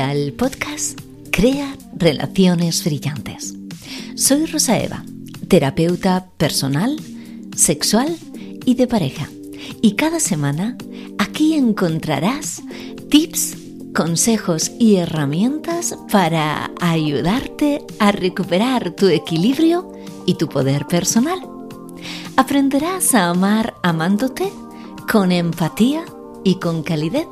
Al podcast Crea Relaciones Brillantes. Soy Rosa Eva, terapeuta personal, sexual y de pareja. Y cada semana aquí encontrarás tips, consejos y herramientas para ayudarte a recuperar tu equilibrio y tu poder personal. Aprenderás a amar amándote con empatía y con calidez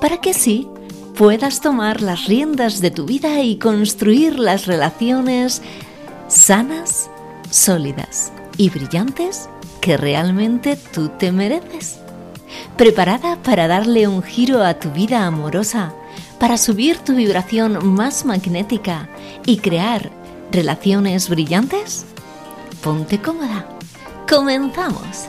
para que así puedas tomar las riendas de tu vida y construir las relaciones sanas, sólidas y brillantes que realmente tú te mereces. ¿Preparada para darle un giro a tu vida amorosa, para subir tu vibración más magnética y crear relaciones brillantes? Ponte cómoda. Comenzamos.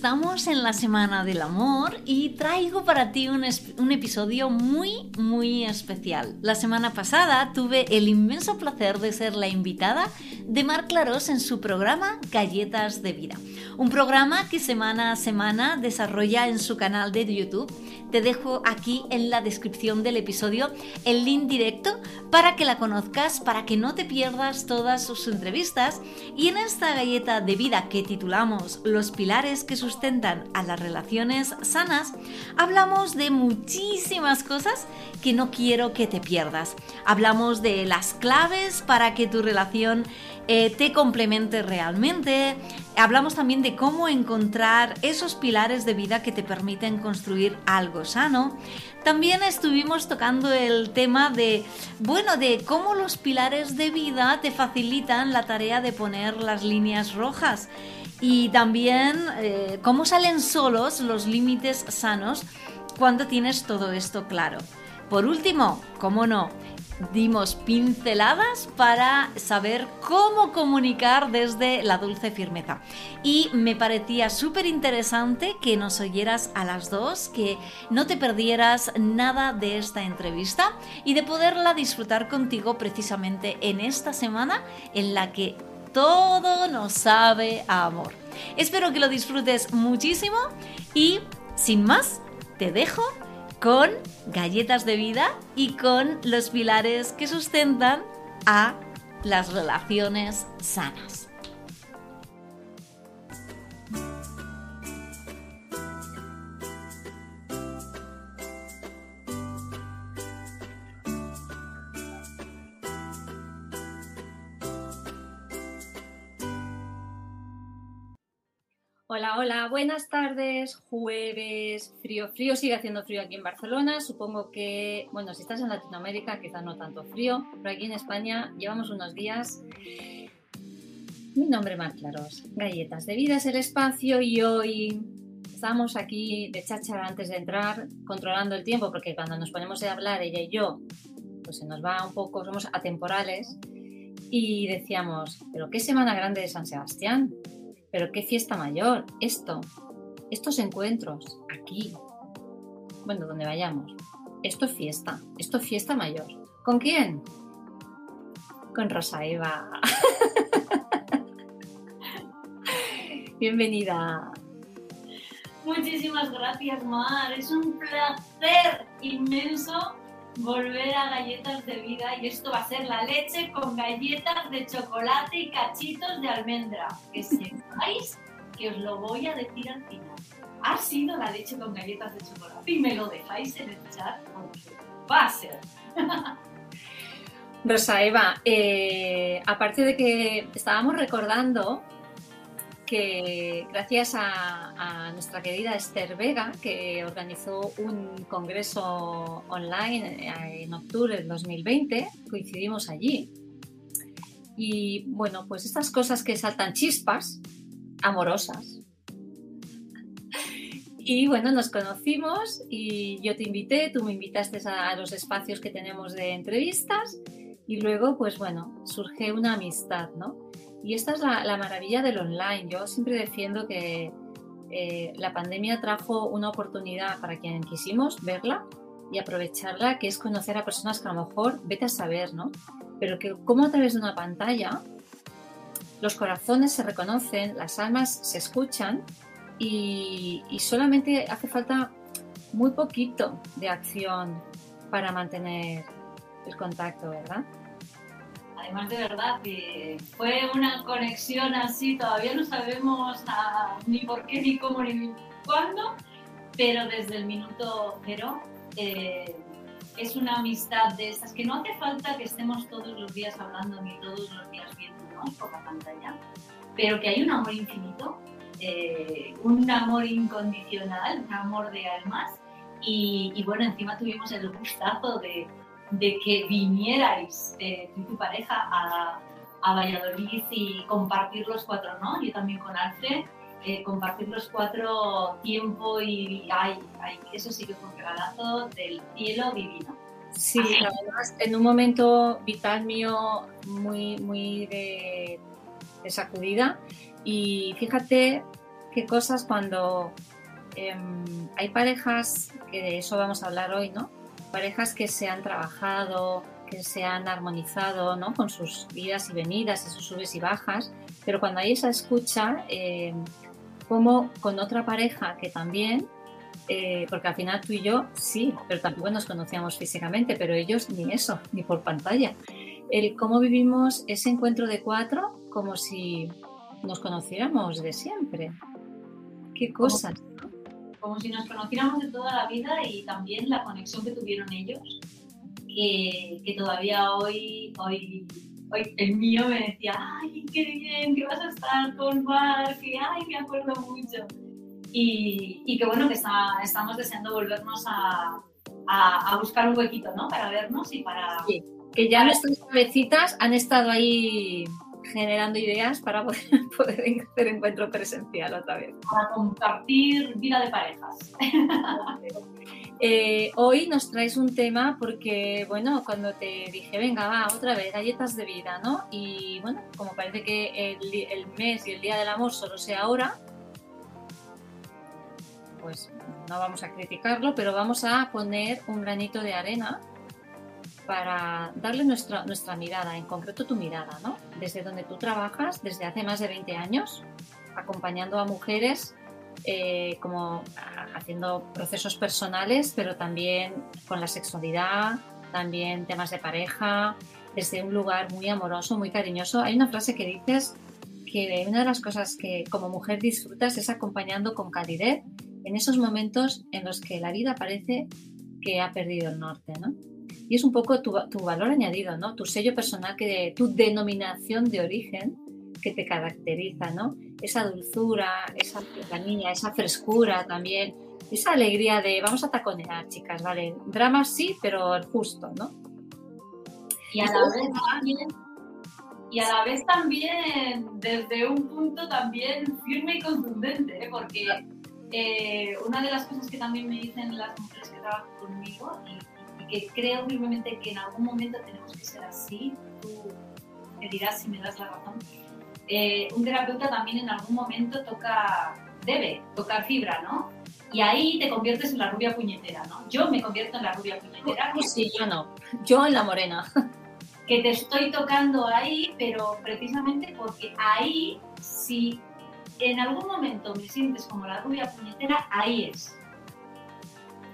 Estamos en la Semana del Amor y traigo para ti un, un, episodio muy, muy especial. La semana pasada tuve el inmenso placer de ser la invitada de Mar Clarós en su programa Galletas de Vida. Un programa que semana a semana desarrolla en su canal de YouTube. Te dejo aquí en la descripción del episodio el link directo para que la conozcas, para que no te pierdas todas sus entrevistas. Y en esta galleta de vida que titulamos Los pilares que sustentan a las relaciones sanas, hablamos de muchísimas cosas que no quiero que te pierdas. Hablamos de las claves para que tu relación eh, te complemente realmente. Hablamos también de cómo encontrar esos pilares de vida que te permiten construir algo sano. También estuvimos tocando el tema de, bueno, de cómo los pilares de vida te facilitan la tarea de poner las líneas rojas y también eh, cómo salen solos los límites sanos cuando tienes todo esto claro. Por último, cómo no, dimos pinceladas para saber cómo comunicar desde la dulce firmeza. Y me parecía súper interesante que nos oyeras a las dos, que no te perdieras nada de esta entrevista y de poderla disfrutar contigo precisamente en esta semana en la que todo nos sabe a amor. Espero que lo disfrutes muchísimo y sin más, te dejo con galletas de vida y con los pilares que sustentan a las relaciones sanas. Hola, hola, buenas tardes, jueves, frío, frío, sigue haciendo frío aquí en Barcelona, supongo que, bueno, si estás en Latinoamérica quizás no tanto frío, pero aquí en España llevamos unos días. Mi nombre Mar Claros, Galletas de Vida es el espacio y hoy estamos aquí de cháchara antes de entrar, controlando el tiempo, porque cuando nos ponemos a hablar ella y yo, pues se nos va un poco, somos atemporales, y decíamos, pero qué semana grande de San Sebastián, pero qué fiesta mayor, esto, estos encuentros, aquí, bueno, donde vayamos, esto es fiesta, esto es fiesta mayor. ¿Con quién? Con Rosa Eva. Bienvenida. Muchísimas gracias, Mar. Es un placer inmenso volver a galletas de vida y esto va a ser la leche con galletas de chocolate y cachitos de almendra. Que sepáis que os lo voy a decir al final. Ha sido la leche con galletas de chocolate y me lo dejáis en el chat porque va a ser. Rosa Eva, eh, aparte de que estábamos recordando que gracias a, nuestra querida Esther Vega, que organizó un congreso online en octubre del 2020, coincidimos allí. Y bueno, pues estas cosas que saltan chispas, amorosas. Y bueno, nos conocimos y yo te invité, tú me invitaste a los espacios que tenemos de entrevistas y luego, pues bueno, surge una amistad, ¿no? Y esta es la, maravilla del online. Yo siempre defiendo que eh, la pandemia trajo una oportunidad para quien quisimos verla y aprovecharla, que es conocer a personas que a lo mejor vete a saber, ¿no? Pero que como a través de una pantalla los corazones se reconocen, las almas se escuchan y, y solamente hace falta muy poquito de acción para mantener el contacto, ¿verdad? Además de verdad fue una conexión así, todavía no sabemos ah, ni por qué, ni cómo, ni cuándo, pero desde el minuto cero eh, es una amistad de esas que no hace falta que estemos todos los días hablando ni todos los días viéndonos por la pantalla, pero que hay un amor infinito, eh, un amor incondicional, un amor de almas y, y bueno, encima tuvimos el gustazo de de que vinierais eh, tú y tu pareja a, a, Valladolid y compartir los cuatro, ¿no? Yo también con Alfred, eh, compartir los cuatro tiempo y ay, ay, eso sí que fue un regalazo del cielo divino. Sí, además en un momento vital mío muy, muy de, de sacudida y fíjate qué cosas cuando eh, hay parejas, que de eso vamos a hablar hoy, ¿no? Parejas que se han trabajado, que se han armonizado ¿no? con sus vidas y venidas, sus subes y bajas, pero cuando hay esa escucha, eh, como con otra pareja que también, eh, porque al final tú y yo sí, pero tampoco nos conocíamos físicamente, pero ellos ni eso, ni por pantalla. El cómo vivimos ese encuentro de cuatro como si nos conociéramos de siempre. Qué cosas como si nos conociéramos de toda la vida y también la conexión que tuvieron ellos, que, que todavía hoy, hoy, hoy el mío me decía, ay, qué bien, que vas a estar con Mar, que ay, me acuerdo mucho. Y, y que bueno, que está, estamos deseando volvernos a, a, a, buscar un huequito, ¿no? Para vernos y para... Sí, que ya nuestras cabecitas han estado ahí generando ideas para poder, poder hacer encuentro presencial otra vez. Para compartir vida de parejas. eh, hoy nos traes un tema porque, bueno, cuando te dije, venga, va, otra vez, galletas de vida, ¿no? Y bueno, como parece que el, el mes y el Día del Amor solo sea ahora, pues no vamos a criticarlo, pero vamos a poner un granito de arena para darle nuestra, nuestra mirada, en concreto tu mirada, ¿no? Desde donde tú trabajas, desde hace más de 20 años, acompañando a mujeres eh, como haciendo procesos personales, pero también con la sexualidad, también temas de pareja, desde un lugar muy amoroso, muy cariñoso. Hay una frase que dices que una de las cosas que como mujer disfrutas es acompañando con calidez en esos momentos en los que la vida parece que ha perdido el norte, ¿no? Y es un poco tu, tu valor añadido, ¿no? Tu sello personal, que tu denominación de origen que te caracteriza, ¿no? Esa dulzura, esa niña, esa frescura también, esa alegría de vamos a taconear, chicas, ¿vale? Drama sí, pero el justo, ¿no? Y a la vez también, y a la vez también desde un punto también firme y contundente, ¿eh? porque eh, una de las cosas que también me dicen las mujeres que trabajan conmigo y que creo firmemente que en algún momento tenemos que ser así, tú me dirás si me das la razón. Eh, un terapeuta también en algún momento toca, debe tocar fibra, ¿no? Y ahí te conviertes en la rubia puñetera, ¿no? Yo me convierto en la rubia puñetera. Pues sí, yo no. Yo en la morena. Que te estoy tocando ahí, pero precisamente porque ahí, si en algún momento me sientes como la rubia puñetera, ahí es.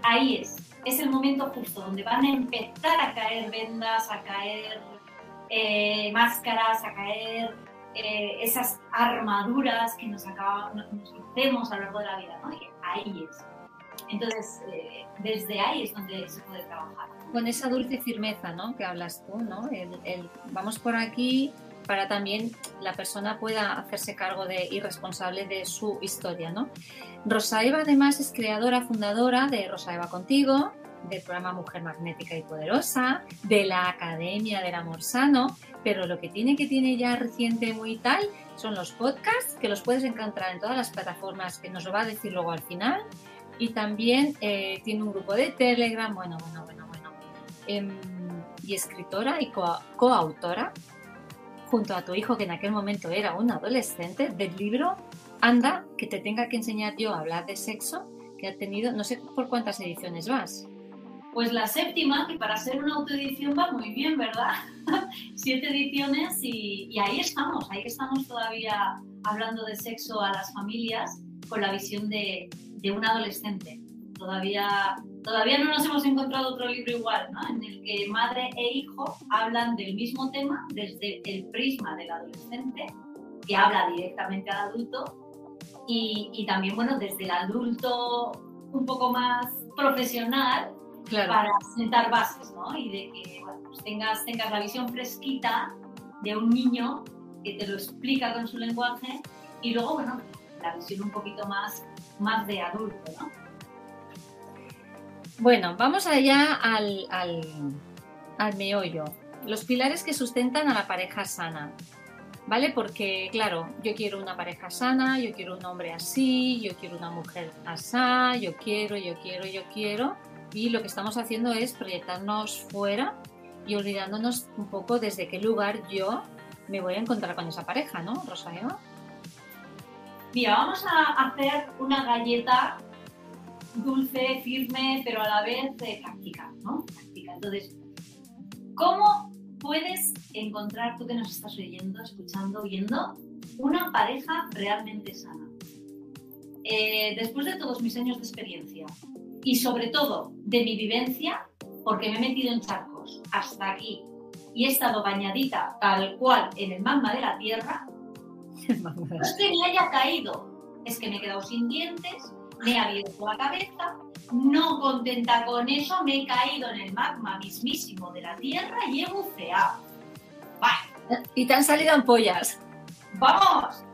Ahí es es el momento justo donde van a empezar a caer vendas, a caer eh, máscaras, a caer eh, esas armaduras que nos, acabamos, nos hacemos a lo largo de la vida, ¿no? Y ahí es. Entonces, eh, desde ahí es donde se puede trabajar. Con esa dulce firmeza, ¿no? Que hablas tú, ¿no? El, el, vamos por aquí para también la persona pueda hacerse cargo de y responsable de su historia, ¿no? Rosa Eva además es creadora, fundadora de Rosa Eva Contigo, del programa Mujer Magnética y Poderosa, de la Academia del Amor Sano, pero lo que tiene que tiene ya reciente muy tal son los podcasts, que los puedes encontrar en todas las plataformas, que nos lo va a decir luego al final, y también eh, tiene un grupo de Telegram, bueno, bueno, bueno, bueno, eh, y escritora y co coautora junto a tu hijo, que en aquel momento era un adolescente, del libro Anda, que te tenga que enseñar yo a hablar de sexo, que ha tenido, no sé por cuántas ediciones vas. Pues la séptima, que para ser una autoedición va muy bien, ¿verdad? Siete ediciones y, ahí estamos, ahí estamos todavía hablando de sexo a las familias con la visión de, de un adolescente. Todavía, todavía no nos hemos encontrado otro libro igual, ¿no? en el que madre e hijo hablan del mismo tema desde el prisma del adolescente, que habla directamente al adulto, y, y también, bueno, desde el adulto un poco más profesional Claro. para sentar bases, ¿no? Y de que bueno, pues tengas, tengas la visión fresquita de un niño que te lo explica con su lenguaje y luego, bueno, la visión un poquito más, más de adulto, ¿no? Bueno, vamos allá al, al, al meollo. Los pilares que sustentan a la pareja sana. ¿Vale? Porque, claro, yo quiero una pareja sana, yo quiero un hombre así, yo quiero una mujer así, yo quiero, yo quiero, yo quiero. Y lo que estamos haciendo es proyectarnos fuera y olvidándonos un poco desde qué lugar yo me voy a encontrar con esa pareja, ¿no, Rosa Eva? Mira, vamos a hacer una galleta dulce, firme, pero a la vez práctica, ¿no? Práctica. Entonces, ¿cómo puedes encontrar, tú que nos estás oyendo, escuchando, viendo, una pareja realmente sana? Eh, después de todos mis años de experiencia y sobre todo de mi vivencia, porque me he metido en charcos hasta aquí y he estado bañadita tal cual en el magma de la tierra, no es que me haya caído, es que me he quedado sin dientes, me he abierto la cabeza, no contenta con eso, me he caído en el magma mismísimo de la tierra y he buceado. Vale, Y te han salido ampollas. ¡vamos!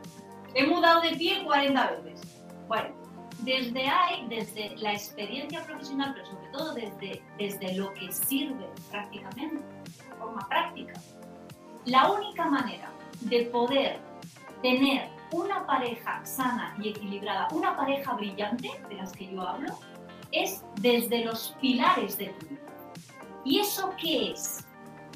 He mudado de pie 40 veces. Bueno, desde ahí, desde la experiencia profesional, pero sobre todo desde, desde lo que sirve prácticamente, de forma práctica, la única manera de poder tener una pareja sana y equilibrada, una pareja brillante, de las que yo hablo, es desde los pilares de tu vida. ¿Y eso qué es?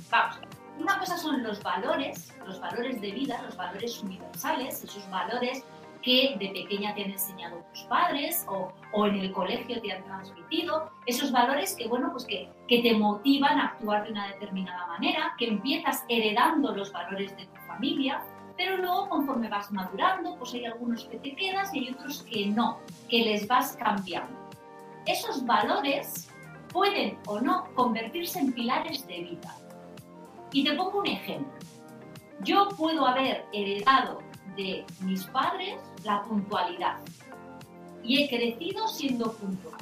Vamos, una cosa son los valores, los valores de vida, los valores universales, esos valores que de pequeña te han enseñado tus padres o, en el colegio te han transmitido, esos valores que, bueno, pues que, que te motivan a actuar de una determinada manera, que empiezas heredando los valores de tu familia, pero luego conforme vas madurando, pues hay algunos que te quedas y hay otros que no, que les vas cambiando. Esos valores pueden o no convertirse en pilares de vida. Y te pongo un ejemplo. Yo puedo haber heredado de mis padres la puntualidad y he crecido siendo puntual.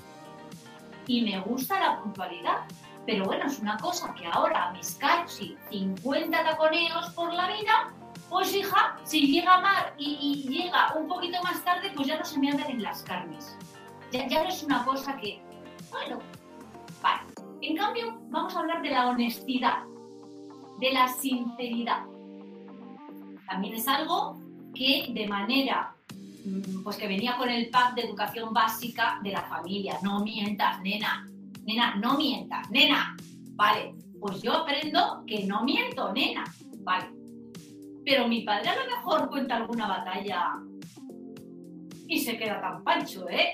Y me gusta la puntualidad, pero bueno, es una cosa que ahora a mis casi 50 taconeos por la vida, pues hija, si llega Mar y, y llega un poquito más tarde, pues ya no se me andan en las carnes. Ya, ya no es una cosa que, bueno, vale. En cambio, vamos a hablar de la honestidad, de la sinceridad. También es algo que de manera, mm, pues que venía con el pack de educación básica de la familia. No mientas, nena. Nena, no mientas, nena. Vale, pues yo aprendo que no miento, nena. Vale. Pero mi padre a lo mejor cuenta alguna batalla y se queda tan pancho, ¿eh?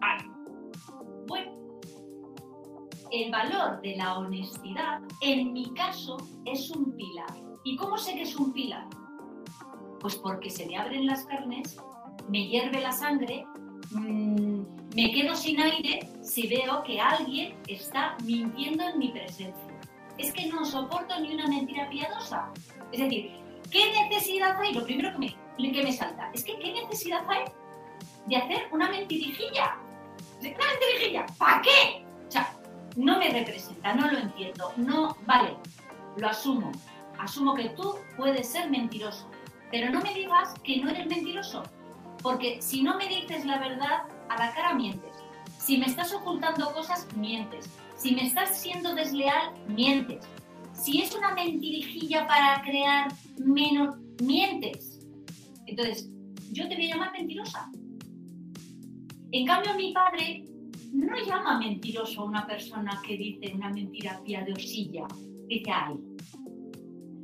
Vale. Bueno, el valor de la honestidad, en mi caso, es un pilar. ¿Y cómo sé que es un pilar? Pues porque se me abren las carnes, me hierve la sangre, mmm, me quedo sin aire si veo que alguien está mintiendo en mi presencia. Es que no soporto ni una mentira piadosa. Es decir, ¿qué necesidad hay? Lo primero que me, que me salta es que ¿qué necesidad hay de hacer una mentirijilla? ¿Una mentirijilla? ¿Para qué? O sea, no me representa, no lo entiendo, no, vale, lo asumo. Asumo que tú puedes ser mentiroso, pero no me digas que no eres mentiroso, porque si no me dices la verdad, a la cara mientes. Si me estás ocultando cosas, mientes. Si me estás siendo desleal, mientes. Si es una mentirijilla para crear menos, mientes. Entonces, yo te voy a llamar mentirosa. En cambio, mi padre no llama mentiroso a una persona que dice una mentira piadosilla. Dice, ay.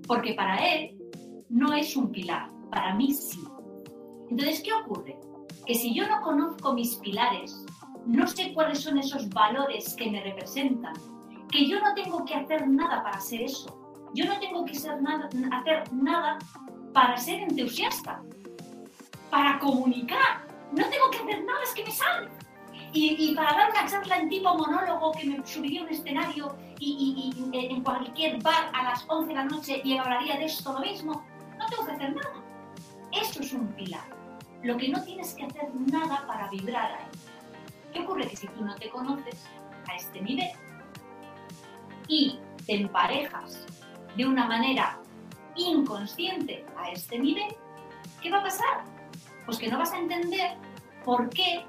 Porque para él no es un pilar, para mí sí. Entonces, ¿qué ocurre? Que si yo no conozco mis pilares, no sé cuáles son esos valores que me representan, que yo no tengo que hacer nada para ser eso. Yo no tengo que ser nada, hacer nada para ser entusiasta, para comunicar. No tengo que hacer nada, es que me sale. Y, para dar una charla en tipo monólogo que me subiría a un escenario y, y, en cualquier bar a las 11 de la noche y hablaría de esto lo mismo, no tengo que hacer nada. Eso es un pilar. Lo que no tienes que hacer nada para vibrar ahí. ¿Qué ocurre? Que si tú no te conoces a este nivel y te emparejas de una manera inconsciente a este nivel, ¿qué va a pasar? Pues que no vas a entender por qué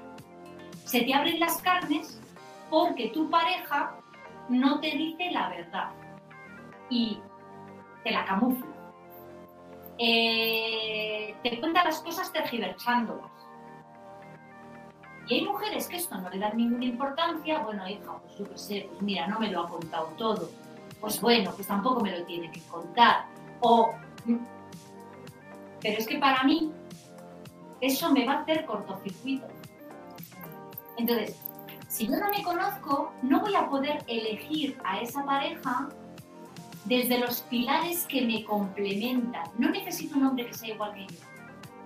se te abren las carnes porque tu pareja no te dice la verdad y te la camufla. Eh, te cuenta las cosas tergiversándolas. Y hay mujeres que esto no le dan ninguna importancia, bueno, hija, pues yo qué sé, pues mira, no me lo ha contado todo. Pues bueno, pues tampoco me lo tiene que contar. O, pero es que para mí eso me va a hacer cortocircuito. Entonces, si yo no me conozco, no voy a poder elegir a esa pareja desde los pilares que me complementan. No necesito un hombre que sea igual que yo.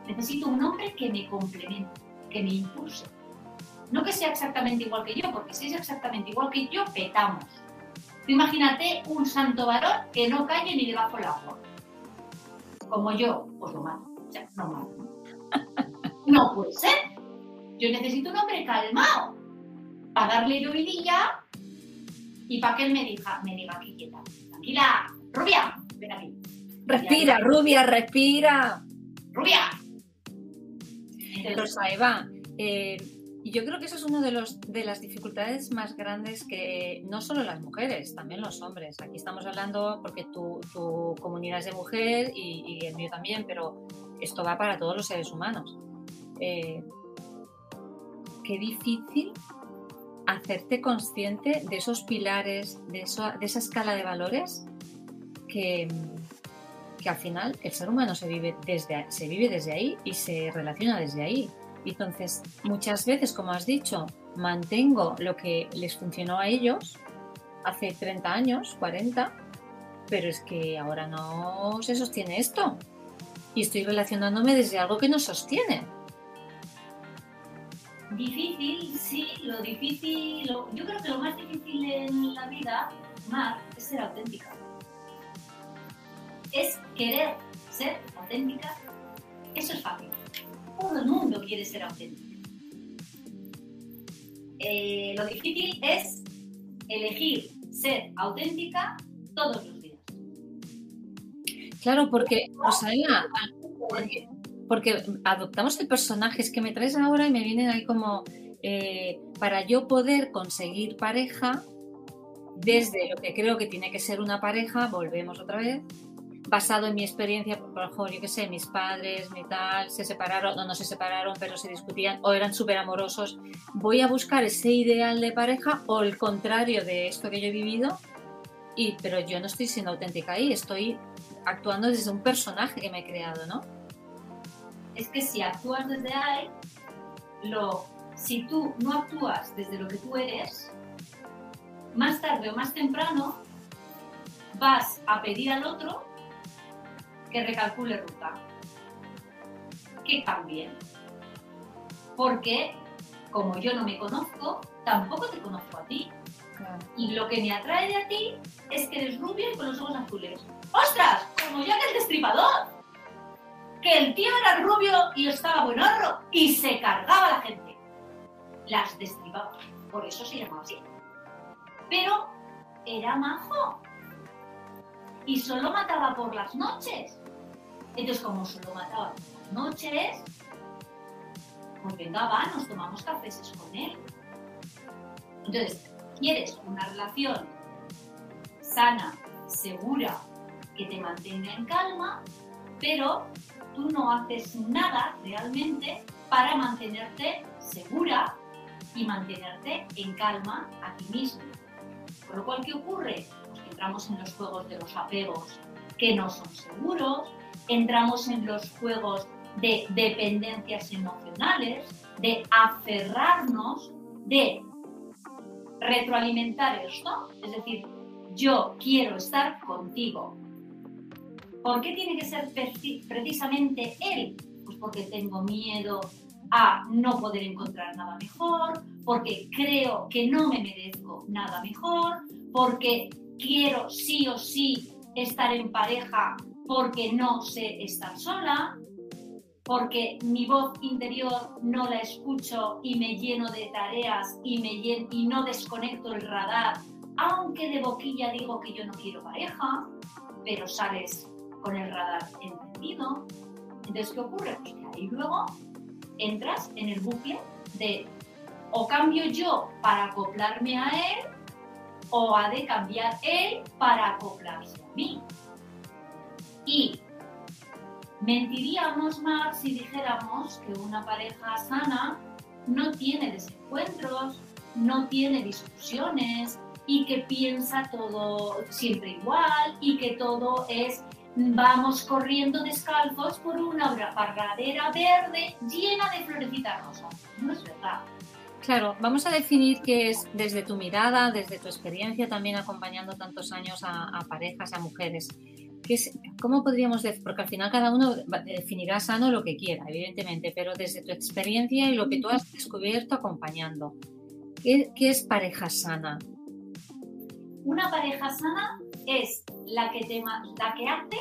Necesito un hombre que me complemente, que me impulse. No que sea exactamente igual que yo, porque si es exactamente igual que yo, petamos. imagínate un santo varón que no calle ni debajo del agua. Como yo, pues lo mato. O sea, no mato. No puede ser. Yo necesito un hombre calmado para darle llovidilla y para que él me diga, me diga aquí quieta. Tranquila, rubia, ven aquí. Respira, rubia, respira. Rubia. Entonces, Eva, eh, yo creo que eso es una de, los, de las dificultades más grandes que no solo las mujeres, también los hombres. Aquí estamos hablando porque tu, tu comunidad es de mujer y, el mío también, pero esto va para todos los seres humanos. Eh, qué difícil hacerte consciente de esos pilares, de, de esa escala de valores que, que, al final el ser humano se vive, desde, se vive desde ahí y se relaciona desde ahí. Entonces, muchas veces, como has dicho, mantengo lo que les funcionó a ellos hace 30 años, 40, pero es que ahora no se sostiene esto. Y estoy relacionándome desde algo que no sostiene. Difícil, sí, lo difícil, yo creo que lo más difícil en la vida, Mar, es ser auténtica. Es querer ser auténtica. Eso es fácil todo el mundo quiere ser auténtico. Eh, lo difícil es elegir ser auténtica todos los días. Claro, porque, Rosalía, porque, adoptamos el personaje, es que me traes ahora y me vienen ahí como, eh, para yo poder conseguir pareja, desde lo que creo que tiene que ser una pareja, volvemos otra vez, basado en mi experiencia, por ejemplo, yo qué sé, mis padres, mi tal, se separaron, no, no se separaron, pero se discutían o eran súper amorosos, voy a buscar ese ideal de pareja o el contrario de esto que yo he vivido, y, pero yo no estoy siendo auténtica ahí, estoy actuando desde un personaje que me he creado, ¿no? Es que si actúas desde ahí, lo, si tú no actúas desde lo que tú eres, más tarde o más temprano vas a pedir al otro que recalcule ruta, que cambie. Porque como yo no me conozco, tampoco te conozco a ti. Y lo que me atrae de ti es que eres rubia y con los ojos azules. ¡Ostras! Como ya que el destripador. Que el tío era rubio y estaba buenorro y se cargaba la gente. Las destripaba. Por eso se llamaba así. Pero era majo. Y solo mataba por las noches. Entonces, como solo mataba las noches, pues venga, va, nos tomamos cafés con él. Entonces, quieres una relación sana, segura, que te mantenga en calma, pero tú no haces nada realmente para mantenerte segura y mantenerte en calma a ti mismo. Con lo cual, ¿qué ocurre? Entramos en los juegos de los apegos que no son seguros, entramos en los juegos de dependencias emocionales, de aferrarnos de retroalimentar esto, es decir, yo quiero estar contigo. ¿Por qué tiene que ser precisamente él? Pues porque tengo miedo a no poder encontrar nada mejor, porque creo que no me merezco nada mejor, porque quiero sí o sí estar en pareja porque no sé estar sola, porque mi voz interior no la escucho y me lleno de tareas y, me y no desconecto el radar, aunque de boquilla digo que yo no quiero pareja, pero sales con el radar encendido. Entonces, ¿qué ocurre? Pues que ahí luego entras en el bucle de o cambio yo para acoplarme a él o ha de cambiar él para acoplarse a mí. Y mentiríamos más si dijéramos que una pareja sana no tiene desencuentros, no tiene discusiones y que piensa todo siempre igual y que todo es vamos corriendo descalzos por una barradera verde llena de florecitas rosas. No es verdad. Claro, vamos a definir qué es desde tu mirada, desde tu experiencia también acompañando tantos años a, parejas, a mujeres. ¿Qué es, ¿Cómo podríamos decir? Porque al final cada uno definirá sano lo que quiera, evidentemente, pero desde tu experiencia y lo que tú has descubierto acompañando. ¿Qué, qué es pareja sana? Una pareja sana es la que, te, la que hace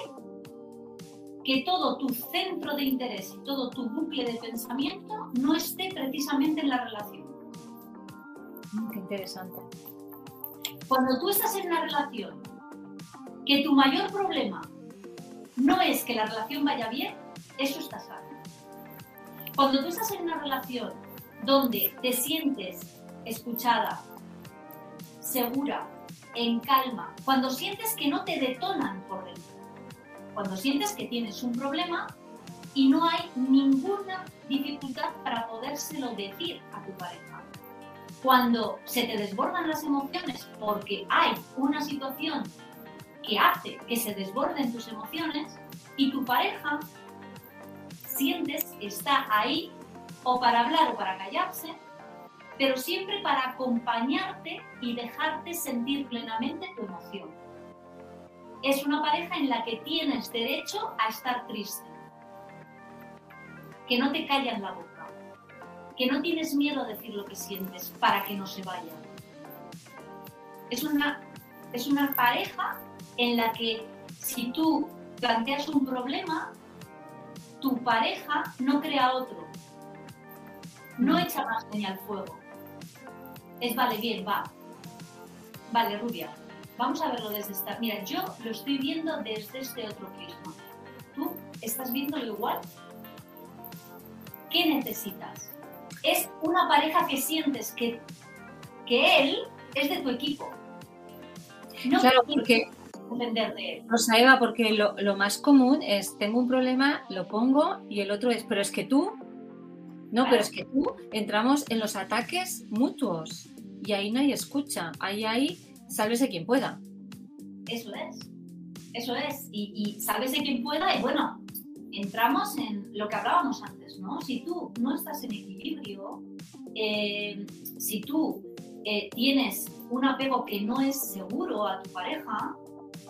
que todo tu centro de interés y todo tu bucle de pensamiento no esté precisamente en la relación. Mm, qué interesante. Cuando tú estás en una relación que tu mayor problema no es que la relación vaya bien, eso está sano. Cuando tú estás en una relación donde te sientes escuchada, segura, en calma, cuando sientes que no te detonan por dentro, cuando sientes que tienes un problema y no hay ninguna dificultad para podérselo decir a tu pareja. Cuando se te desbordan las emociones porque hay una situación que hace que se desborden tus emociones y tu pareja sientes que está ahí o para hablar o para callarse, pero siempre para acompañarte y dejarte sentir plenamente tu emoción. Es una pareja en la que tienes derecho a estar triste, que no te callan la boca, que no tienes miedo a decir lo que sientes para que no se vaya. Es una, es una pareja en la que si tú planteas un problema, tu pareja no crea otro, no echa más leña al fuego es vale, bien, va. Vale, rubia, vamos a verlo desde esta. Mira, yo lo estoy viendo desde este otro prisma. ¿Tú estás viéndolo igual? ¿Qué necesitas? Es una pareja que sientes que, que él es de tu equipo. No claro, porque depender de él. Rosa Eva, porque lo, lo, más común es tengo un problema, lo pongo y el otro es, pero es que tú, no, pero es que tú entramos en los ataques mutuos y ahí no hay escucha, ahí hay sálvese quien pueda. Eso es, eso es. Y, y sálvese quien pueda y bueno, entramos en lo que hablábamos antes, ¿no? Si tú no estás en equilibrio, eh, si tú eh, tienes un apego que no es seguro a tu pareja,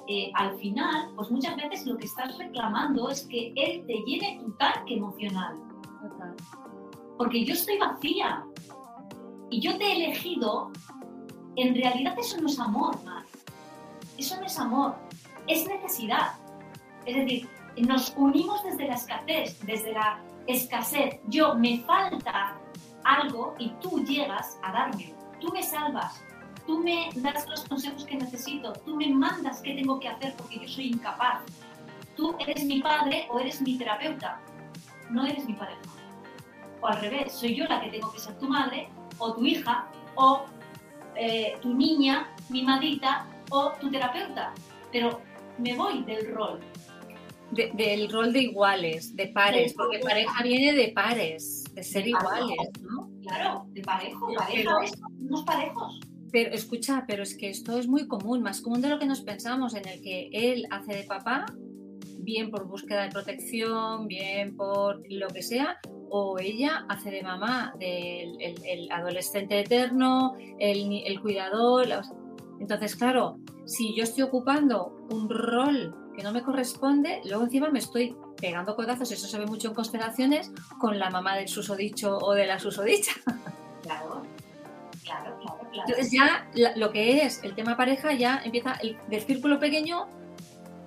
eh, al final, pues muchas veces lo que estás reclamando es que él te llene tu tanque emocional. Porque yo estoy vacía, y yo te he elegido, en realidad eso no es amor, Mar. Eso no es amor, es necesidad. Es decir, nos unimos desde la escasez, desde la escasez. Yo me falta algo y tú llegas a darme. Tú me salvas, tú me das los consejos que necesito, tú me mandas qué tengo que hacer porque yo soy incapaz. Tú eres mi padre o eres mi terapeuta, no eres mi pareja. O al revés, soy yo la que tengo que ser tu madre o tu hija o eh, tu niña mimadita o tu terapeuta. Pero me voy del rol. Del rol de iguales, de pares, porque pareja viene de pares, de ser iguales, ¿no? Claro, de parejo, pareja, unos parejos. Pero escucha, pero es que esto es muy común, más común de lo que nos pensamos, en el que él hace de papá bien por búsqueda de protección, bien por lo que sea, o ella hace de mamá del el, adolescente eterno, el, el cuidador. Entonces, claro, si yo estoy ocupando un rol que no me corresponde, luego encima me estoy pegando codazos, eso se ve mucho en constelaciones, con la mamá del susodicho o de la susodicha. Claro, claro, claro. claro. Entonces ya lo que es el tema pareja ya empieza el, del círculo pequeño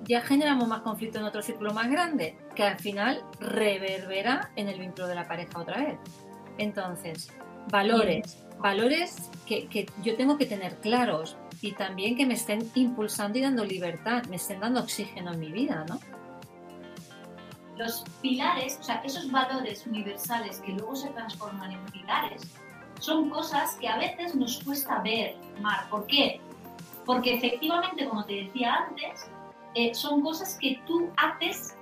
ya generamos más conflicto en otro círculo más grande, que al final reverbera en el vínculo de la pareja otra vez. Entonces, valores, valores que, que, yo tengo que tener claros y también que me estén impulsando y dando libertad, me estén dando oxígeno en mi vida, ¿no? Los pilares, o sea, esos valores universales que luego se transforman en pilares, son cosas que a veces nos cuesta ver, Mar. ¿Por qué? Porque efectivamente, como te decía antes, eh, son cosas que tú haces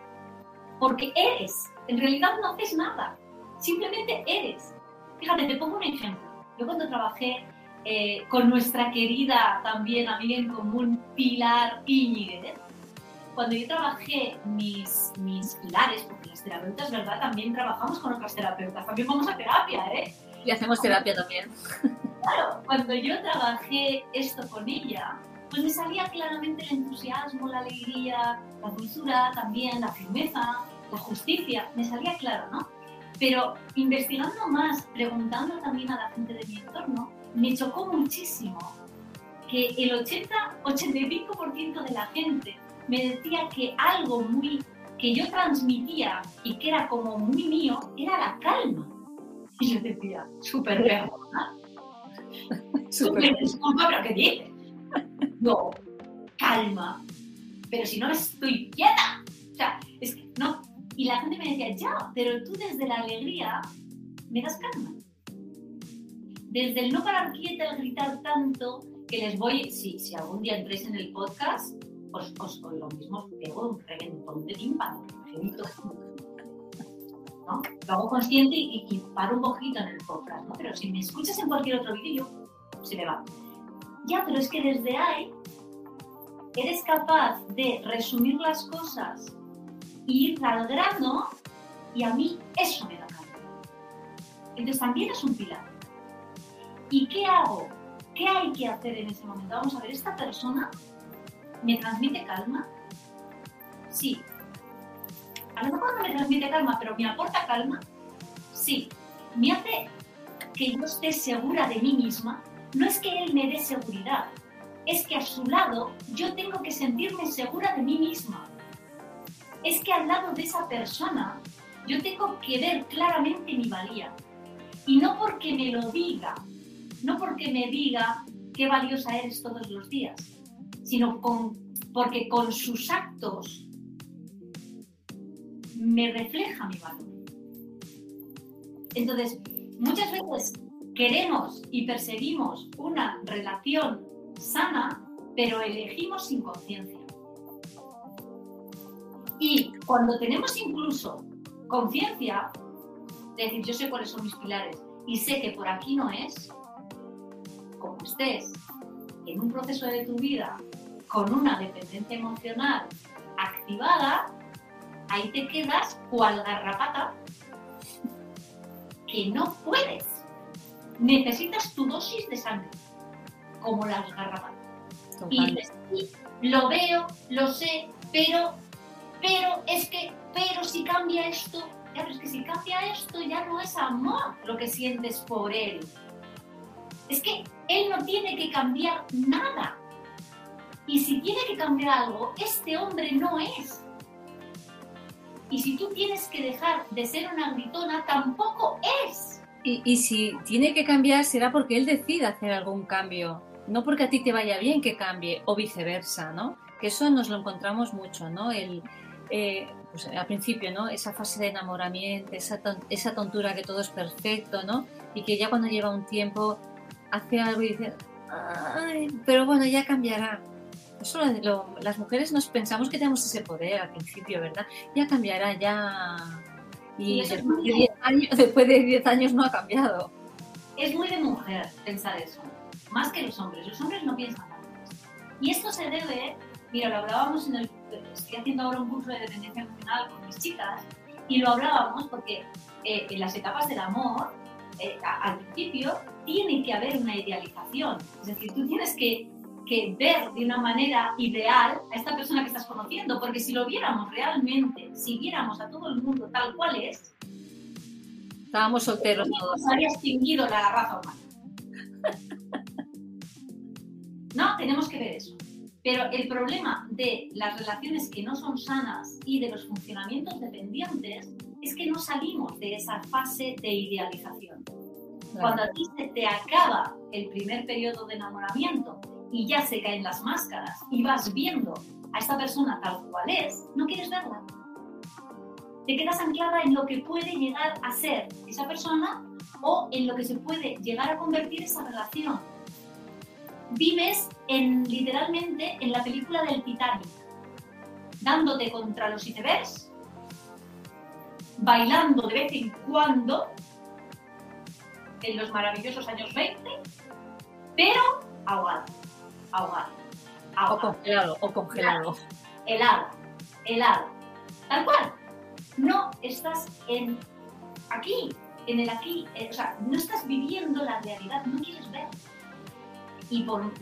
porque eres. En realidad no haces nada, simplemente eres. Fíjate, te pongo un ejemplo. Yo cuando trabajé eh, con nuestra querida también amiga en común Pilar Íñiguez, cuando yo trabajé mis, mis pilares, porque las terapeutas, ¿verdad? También trabajamos con otras terapeutas, también vamos a terapia, ¿eh? Y hacemos terapia también. Claro, cuando yo trabajé esto con ella, pues me salía claramente el entusiasmo, la alegría, la dulzura también, la firmeza, la justicia, me salía claro, ¿no? Pero investigando más, preguntando también a la gente de mi entorno, me chocó muchísimo que el 80-85% de la gente me decía que algo muy que yo transmitía y que era como muy mío era la calma. Y yo decía, súper perdona. Súper disculpa, pero ¿qué dices? no, calma, pero si no estoy quieta. O sea, es que no. Y la gente me decía, ya, pero tú desde la alegría me das calma. Desde el no parar quieta, el gritar tanto, que les voy, si, si algún día entréis en el podcast, os, os con lo mismo pego un reventón de tímpano. ¿no? Lo hago consciente y, y, paro un poquito en el podcast, ¿no? Pero si me escuchas en cualquier otro vídeo, se me va. Ya, pero es que desde ahí eres capaz de resumir las cosas y ir al grano y a mí eso me da calma. Entonces también es un pilar. ¿Y qué hago? ¿Qué hay que hacer en ese momento? Vamos a ver, esta persona me transmite calma. Sí. A lo mejor no me transmite calma, pero me aporta calma. Sí. Me hace que yo esté segura de mí misma no es que él me dé seguridad, es que a su lado yo tengo que sentirme segura de mí misma. Es que al lado de esa persona yo tengo que ver claramente mi valía. Y no porque me lo diga, no porque me diga qué valiosa eres todos los días, sino porque con sus actos me refleja mi valor. Entonces, muchas veces Queremos y perseguimos una relación sana, pero elegimos sin conciencia. Y cuando tenemos incluso conciencia, es decir, yo sé cuáles son mis pilares y sé que por aquí no es, como estés en un proceso de tu vida con una dependencia emocional activada, ahí te quedas cual garrapata que no puedes necesitas tu dosis de sangre, como las garrapatas. Y dices, lo veo, lo sé, pero, pero es que, pero si cambia esto, ya, pero es que si cambia esto ya no es amor lo que sientes por él. Es que él no tiene que cambiar nada. Y si tiene que cambiar algo, este hombre no es. Y si tú tienes que dejar de ser una gritona, tampoco es. Y, si tiene que cambiar será porque él decide hacer algún cambio, no porque a ti te vaya bien que cambie o viceversa, ¿no? Que eso nos lo encontramos mucho, ¿no? El, eh, pues al principio, ¿no? Esa fase de enamoramiento, esa, esa tontura que todo es perfecto, ¿no? Y que ya cuando lleva un tiempo hace algo y dice, Ay, pero bueno, ya cambiará. Eso las mujeres nos pensamos que tenemos ese poder al principio, ¿verdad? Ya cambiará, ya y después de, 10 años, después de 10 años no ha cambiado. Es muy de mujer pensar eso, más que los hombres. Los hombres no piensan tanto. Y esto se debe, mira, lo hablábamos en el estoy haciendo ahora un curso de dependencia emocional con mis chicas y lo hablábamos porque eh, en las etapas del amor, eh, al principio, tiene que haber una idealización. Es decir, tú tienes que, que ver de una manera ideal a esta persona que estás conociendo, porque si lo viéramos realmente, si viéramos a todo el mundo tal cual es, Estábamos solteros todos. habría extinguido la raza humana. No, tenemos que ver eso. Pero el problema de las relaciones que no son sanas y de los funcionamientos dependientes es que no salimos de esa fase de idealización. Cuando a ti se te acaba el primer periodo de enamoramiento y ya se caen las máscaras y vas viendo a esta persona tal cual es, no quieres verla. Te quedas anclada en lo que puede llegar a ser esa persona o en lo que se puede llegar a convertir esa relación. Vives en, literalmente en la película del Titanic, dándote contra los icebergs, bailando de vez en cuando en los maravillosos años 20, pero ahogado, ahogado, O ahogado, congelado, o congelado. helado, helado, tal cual. No estás en aquí, en el aquí, eh, o sea, no estás viviendo la realidad, no quieres ver. Y, vol-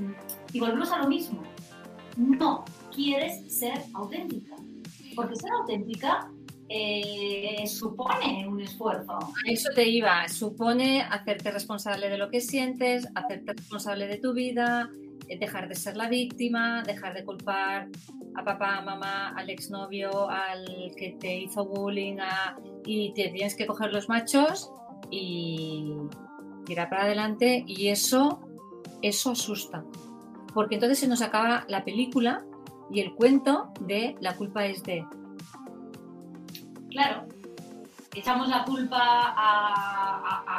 y volvemos a lo mismo, no quieres ser auténtica, porque ser auténtica eh, supone un esfuerzo. Eso te iba. Supone hacerte responsable de lo que sientes, hacerte responsable de tu vida, eh, dejar de ser la víctima, dejar de culpar a papá, a mamá, al exnovio, al que te hizo bullying, y te tienes que coger los machos y tirar para adelante y eso, eso asusta. Porque entonces se nos acaba la película y el cuento de la culpa es de. Claro, echamos la culpa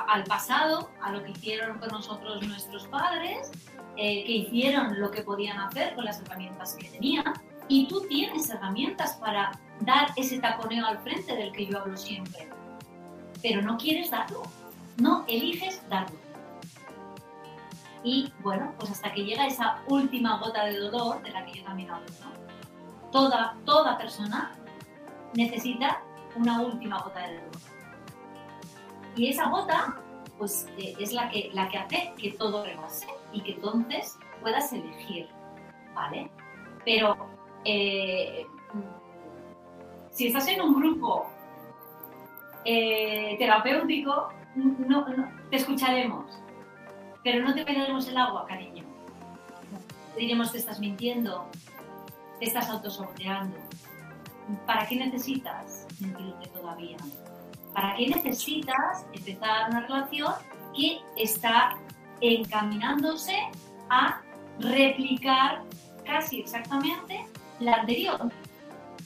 al pasado, a lo que hicieron con nosotros nuestros padres, eh, que hicieron lo que podían hacer con las herramientas que tenían, y tú tienes herramientas para dar ese taconeo al frente del que yo hablo siempre, pero no quieres darlo, no eliges darlo. Y bueno, pues hasta que llega esa última gota de dolor de la que yo también hablo, ¿no? Toda, toda persona necesita una última gota de. Y esa gota, pues eh, es la que, la que hace que todo rebase y que entonces puedas elegir, ¿vale? Pero eh, si estás en un grupo eh, terapéutico, no, te escucharemos, pero no te pegaremos el agua, cariño. Te diremos que estás mintiendo, te estás autosaboteando. ¿Para qué necesitas mentirte todavía? ¿Para qué necesitas empezar una relación que está encaminándose a replicar casi exactamente la anterior?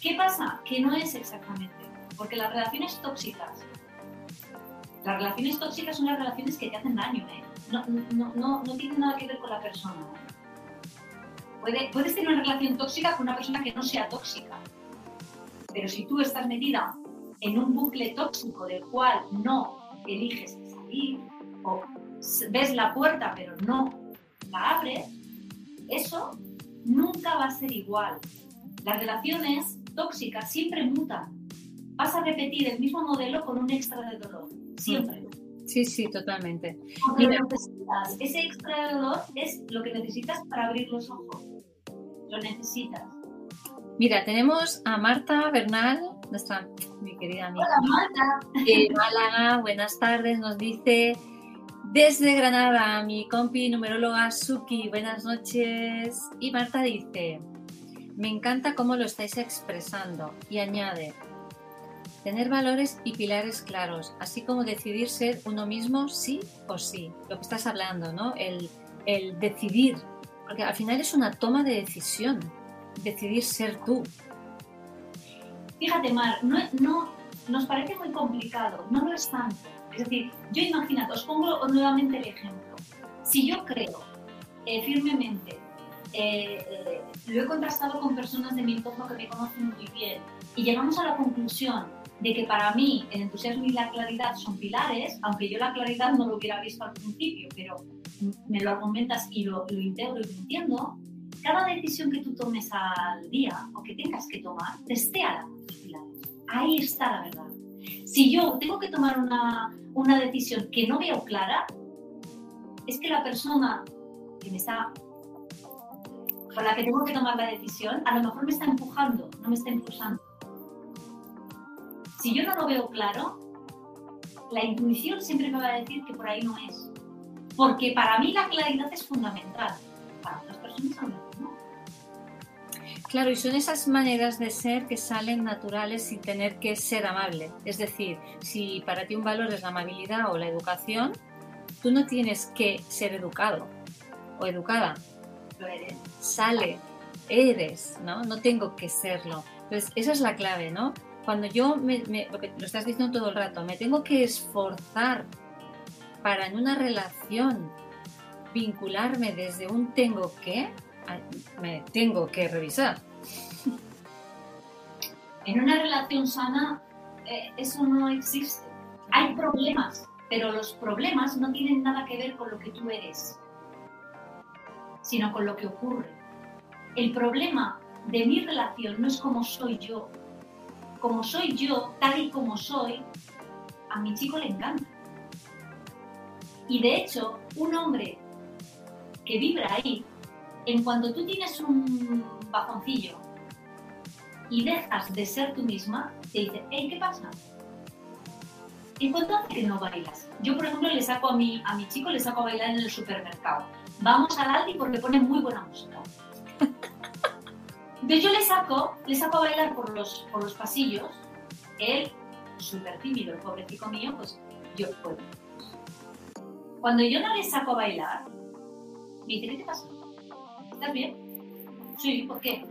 ¿Qué pasa? Que no es exactamente. Porque las relaciones tóxicas, las relaciones tóxicas son las relaciones que te hacen daño, ¿eh? No, no, no, no nada que ver con la persona. Puede- puedes tener una relación tóxica con una persona que no sea tóxica. Pero si tú estás metida en un bucle tóxico del cual no eliges salir o ves la puerta pero no la abres, eso nunca va a ser igual. Las relaciones tóxicas siempre mutan. Vas a repetir el mismo modelo con un extra de dolor. Siempre. Sí, sí, totalmente. Lo necesitas. Ese extra de dolor es lo que necesitas para abrir los ojos. Lo necesitas. Mira, tenemos a Marta Bernal, nuestra mi querida amiga Hola, Marta. de Málaga. Buenas tardes, nos dice desde Granada, mi compi numeróloga Suki. Buenas noches. Y Marta dice: Me encanta cómo lo estáis expresando. Y añade: Tener valores y pilares claros, así como decidir ser uno mismo sí o sí. Lo que estás hablando, ¿no? El, el decidir. Porque al final es una toma de decisión. Decidir ser tú. Fíjate, Mar, no, no, nos parece muy complicado, no lo es tanto. Es decir, yo imagínate, os pongo nuevamente el ejemplo. Si yo creo eh, firmemente, eh, eh, lo he contrastado con personas de mi entorno que me conocen muy bien y llegamos a la conclusión de que para mí el entusiasmo y la claridad son pilares, aunque yo la claridad no lo hubiera visto al principio, pero me lo argumentas y lo, lo integro y lo entiendo, cada decisión que tú tomes al día o que tengas que tomar, testea los pilares. Ahí está la verdad. Si yo tengo que tomar una, una decisión que no veo clara, es que la persona que me está con la que tengo que tomar la decisión, a lo mejor me está empujando, no me está impulsando. Si yo no lo veo claro, la intuición siempre me va a decir que por ahí no es. Porque para mí la claridad es fundamental. Para otras personas no. Claro, y son esas maneras de ser que salen naturales sin tener que ser amable. Es decir, si para ti un valor es la amabilidad o la educación, tú no tienes que ser educado o educada. Lo eres. Sale, eres, ¿no? No tengo que serlo. Entonces, esa es la clave, ¿no? Cuando yo, me, lo que lo estás diciendo todo el rato, me tengo que esforzar para en una relación vincularme desde un tengo que, me tengo que revisar. En una relación sana, eh, eso no existe. Hay problemas, pero los problemas no tienen nada que ver con lo que tú eres, sino con lo que ocurre. El problema de mi relación no es como soy yo. Como soy yo, tal y como soy, a mi chico le encanta. Y de hecho, un hombre que vibra ahí, en cuanto tú tienes un bajoncillo y dejas de ser tú misma, te dice, hey, ¿qué pasa? ¿Y cuánto hace que no bailas? Yo, por ejemplo, le saco a mi, a mi chico, le saco a bailar en el supermercado. Vamos al Aldi porque pone muy buena música. Entonces yo le saco, le saco a bailar por los, por los pasillos. Él, súper tímido, el pobrecito mío, pues yo puedo. Cuando yo no le saco a bailar, me dice, ¿qué pasa? ¿Estás bien? Sí, ¿por qué?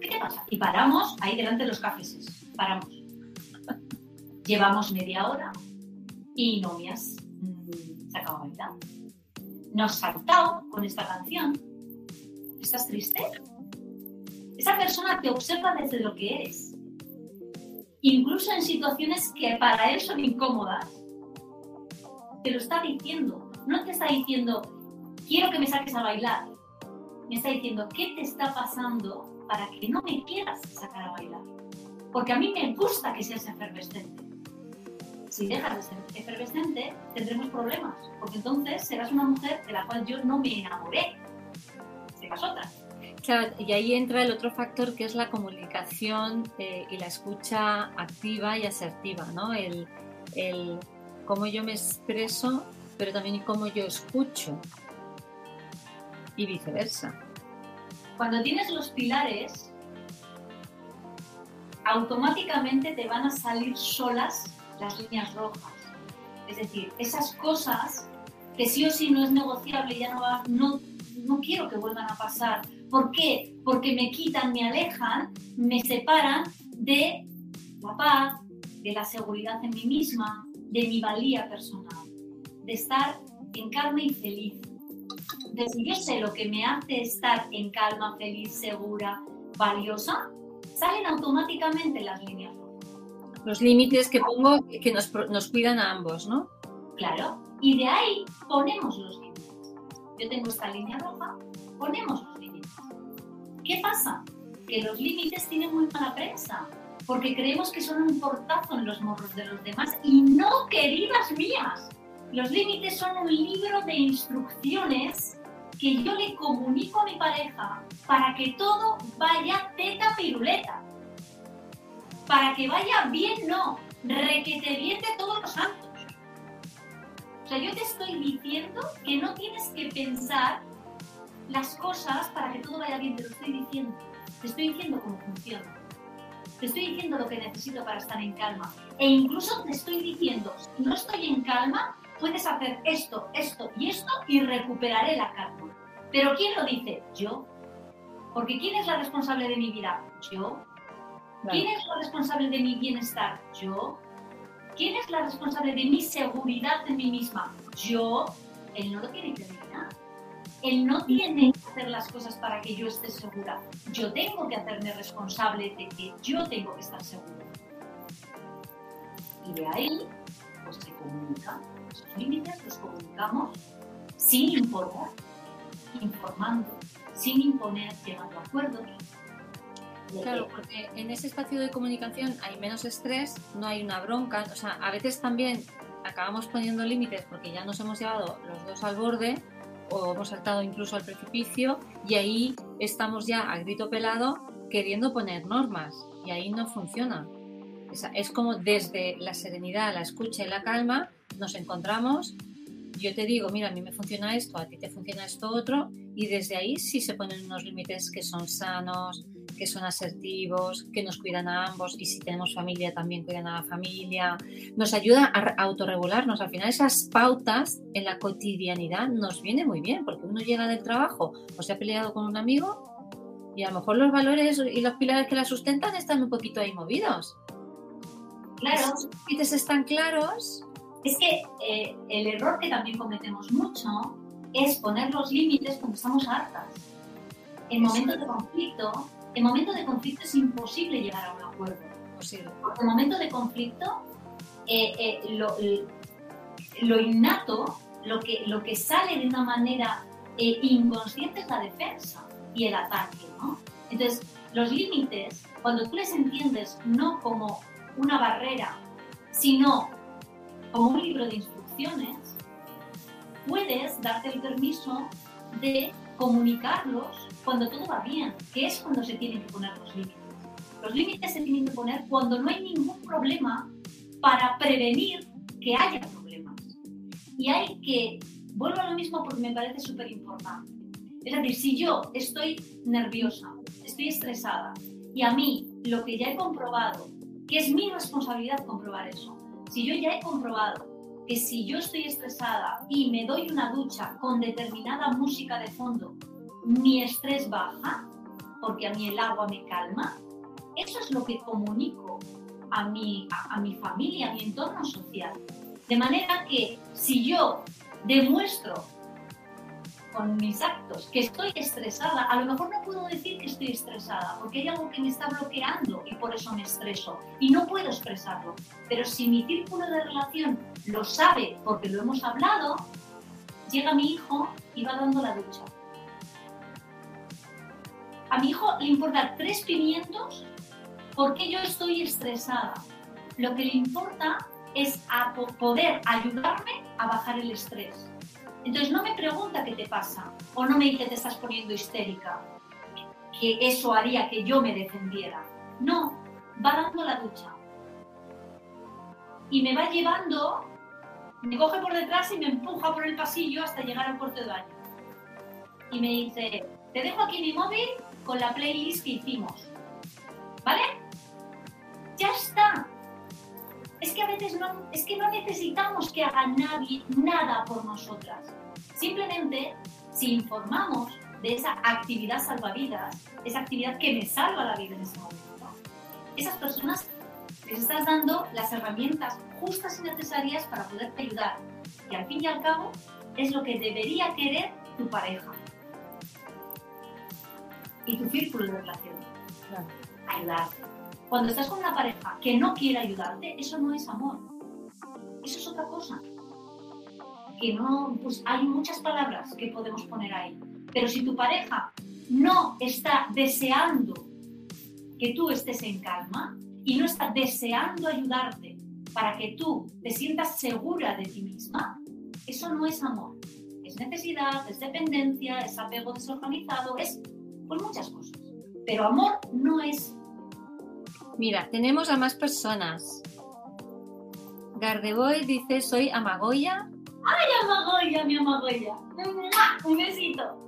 ¿Qué te pasa? Y paramos ahí delante de los cafés. Paramos. Llevamos media hora y no me has mm, sacado a bailar. Nos saltado con esta canción. ¿Estás triste? Esa persona te observa desde lo que eres. Incluso en situaciones que para él son incómodas, te lo está diciendo. No te está diciendo, quiero que me saques a bailar. Me está diciendo, ¿qué te está pasando para que no me quieras sacar a bailar? Porque a mí me gusta que seas efervescente. Si dejas de ser efervescente, tendremos problemas. Porque entonces serás una mujer de la cual yo no me enamoré. Serás otra. Claro, y ahí entra el otro factor que es la comunicación eh, y la escucha activa y asertiva, ¿no? El, el cómo yo me expreso, pero también cómo yo escucho. Y viceversa. Cuando tienes los pilares, automáticamente te van a salir solas las líneas rojas. Es decir, esas cosas que sí o sí no es negociable, ya no, va, no, no quiero que vuelvan a pasar. ¿Por qué? Porque me quitan, me alejan, me separan de la paz, de la seguridad en mí misma, de mi valía personal, de estar en calma y feliz. Entonces, si yo sé lo que me hace estar en calma, feliz, segura, valiosa, salen automáticamente las líneas rojas. Los límites que pongo que nos, nos cuidan a ambos, ¿no? Claro. Y de ahí ponemos los límites. Yo tengo esta línea roja, ponemos los límites. ¿Qué pasa? Que los límites tienen muy mala prensa, porque creemos que son un portazo en los morros de los demás y no, queridas mías. Los límites son un libro de instrucciones que yo le comunico a mi pareja para que todo vaya teta piruleta. Para que vaya bien, no, requete bien de todos los santos. O sea, yo te estoy diciendo que no tienes que pensar las cosas para que todo vaya bien, te lo estoy diciendo. Te estoy diciendo cómo funciona. Te estoy diciendo lo que necesito para estar en calma. E incluso te estoy diciendo, no estoy en calma, puedes hacer esto, esto y esto y recuperaré la calma. Pero ¿quién lo dice? Yo. Porque ¿quién es la responsable de mi vida? Yo. ¿Quién es la responsable de mi bienestar? Yo. ¿Quién es la responsable de mi seguridad en mí misma? Yo. Él no lo tiene que adivinar. Él no tiene que hacer las cosas para que yo esté segura. Yo tengo que hacerme responsable de que yo tengo que estar segura. Y de ahí, pues se comunican. Límites los comunicamos sin importar. informando, sin imponer, llegando a acuerdos. Claro, porque en ese espacio de comunicación hay menos estrés, no hay una bronca, o sea, a veces también acabamos poniendo límites porque ya nos hemos llevado los dos al borde o hemos saltado incluso al precipicio y ahí estamos ya a grito pelado queriendo poner normas y ahí no funciona. Es, como desde la serenidad, la escucha y la calma nos encontramos yo te digo, mira, a mí me funciona esto, a ti te funciona esto otro, y desde ahí sí se ponen unos límites que son sanos, que son asertivos, que nos cuidan a ambos, y si tenemos familia también cuidan a la familia. Nos ayuda a autorregularnos. Al final esas pautas en la cotidianidad nos viene muy bien, porque uno llega del trabajo o se ha peleado con un amigo y a lo mejor los valores y los pilares que la sustentan están un poquito ahí movidos. Claro. Los límites están claros, Es que eh, el error que también cometemos mucho es poner los límites cuando estamos hartas. En momentos de conflicto, en momentos de conflicto es imposible llegar a un acuerdo. posible. Porque en momentos de conflicto, eh, eh, lo, lo innato, lo que, lo que sale de una manera eh, inconsciente es la defensa y el ataque, ¿no? Entonces, los límites, cuando tú les entiendes no como una barrera, sino como un libro de instrucciones, puedes darte el permiso de comunicarlos cuando todo va bien, que es cuando se tienen que poner los límites. Los límites se tienen que poner cuando no hay ningún problema para prevenir que haya problemas. Y hay que, vuelvo a lo mismo porque me parece súper importante. Es decir, si yo estoy nerviosa, estoy estresada, y a mí lo que ya he comprobado, que es mi responsabilidad comprobar eso, si yo ya he comprobado que si yo estoy estresada y me doy una ducha con determinada música de fondo, mi estrés baja, porque a mí el agua me calma, eso es lo que comunico a mi, a, a mi familia, a mi entorno social. De manera que si yo demuestro con mis actos que estoy estresada, a lo mejor no puedo decir que estoy estresada, porque hay algo que me está bloqueando y por eso me estreso y no puedo expresarlo. Pero si mi círculo de relación lo sabe porque lo hemos hablado, llega mi hijo y va dando la ducha. A mi hijo le importan tres pimientos porque yo estoy estresada. Lo que le importa es poder ayudarme a bajar el estrés. Entonces no me pregunta qué te pasa o no me dice te estás poniendo histérica, que eso haría que yo me defendiera. No, va dando la ducha. Y me va llevando, me coge por detrás y me empuja por el pasillo hasta llegar al cuarto de baño. Y me dice, te dejo aquí mi móvil con la playlist que hicimos. ¿Vale? Ya está. Veces no, es que no necesitamos que haga nadie nada por nosotras. Simplemente, si informamos de esa actividad salvavidas, esa actividad que me salva la vida en ese momento, esas personas les estás dando las herramientas justas y necesarias para poderte ayudar. Y al fin y al cabo, es lo que debería querer tu pareja y tu círculo de relación. Claro. Ayudarte. Cuando estás con una pareja que no quiere ayudarte, eso no es amor. Eso es otra cosa. Que no, pues hay muchas palabras que podemos poner ahí. Pero si tu pareja no está deseando que tú estés en calma y no está deseando ayudarte para que tú te sientas segura de ti misma, eso no es amor. Es necesidad, es dependencia, es apego desorganizado, es pues muchas cosas. Pero amor no es Mira, tenemos a más personas. Gardeboy dice, soy Amagoya. ¡Ay, Amagoya, mi Amagoya! Un besito.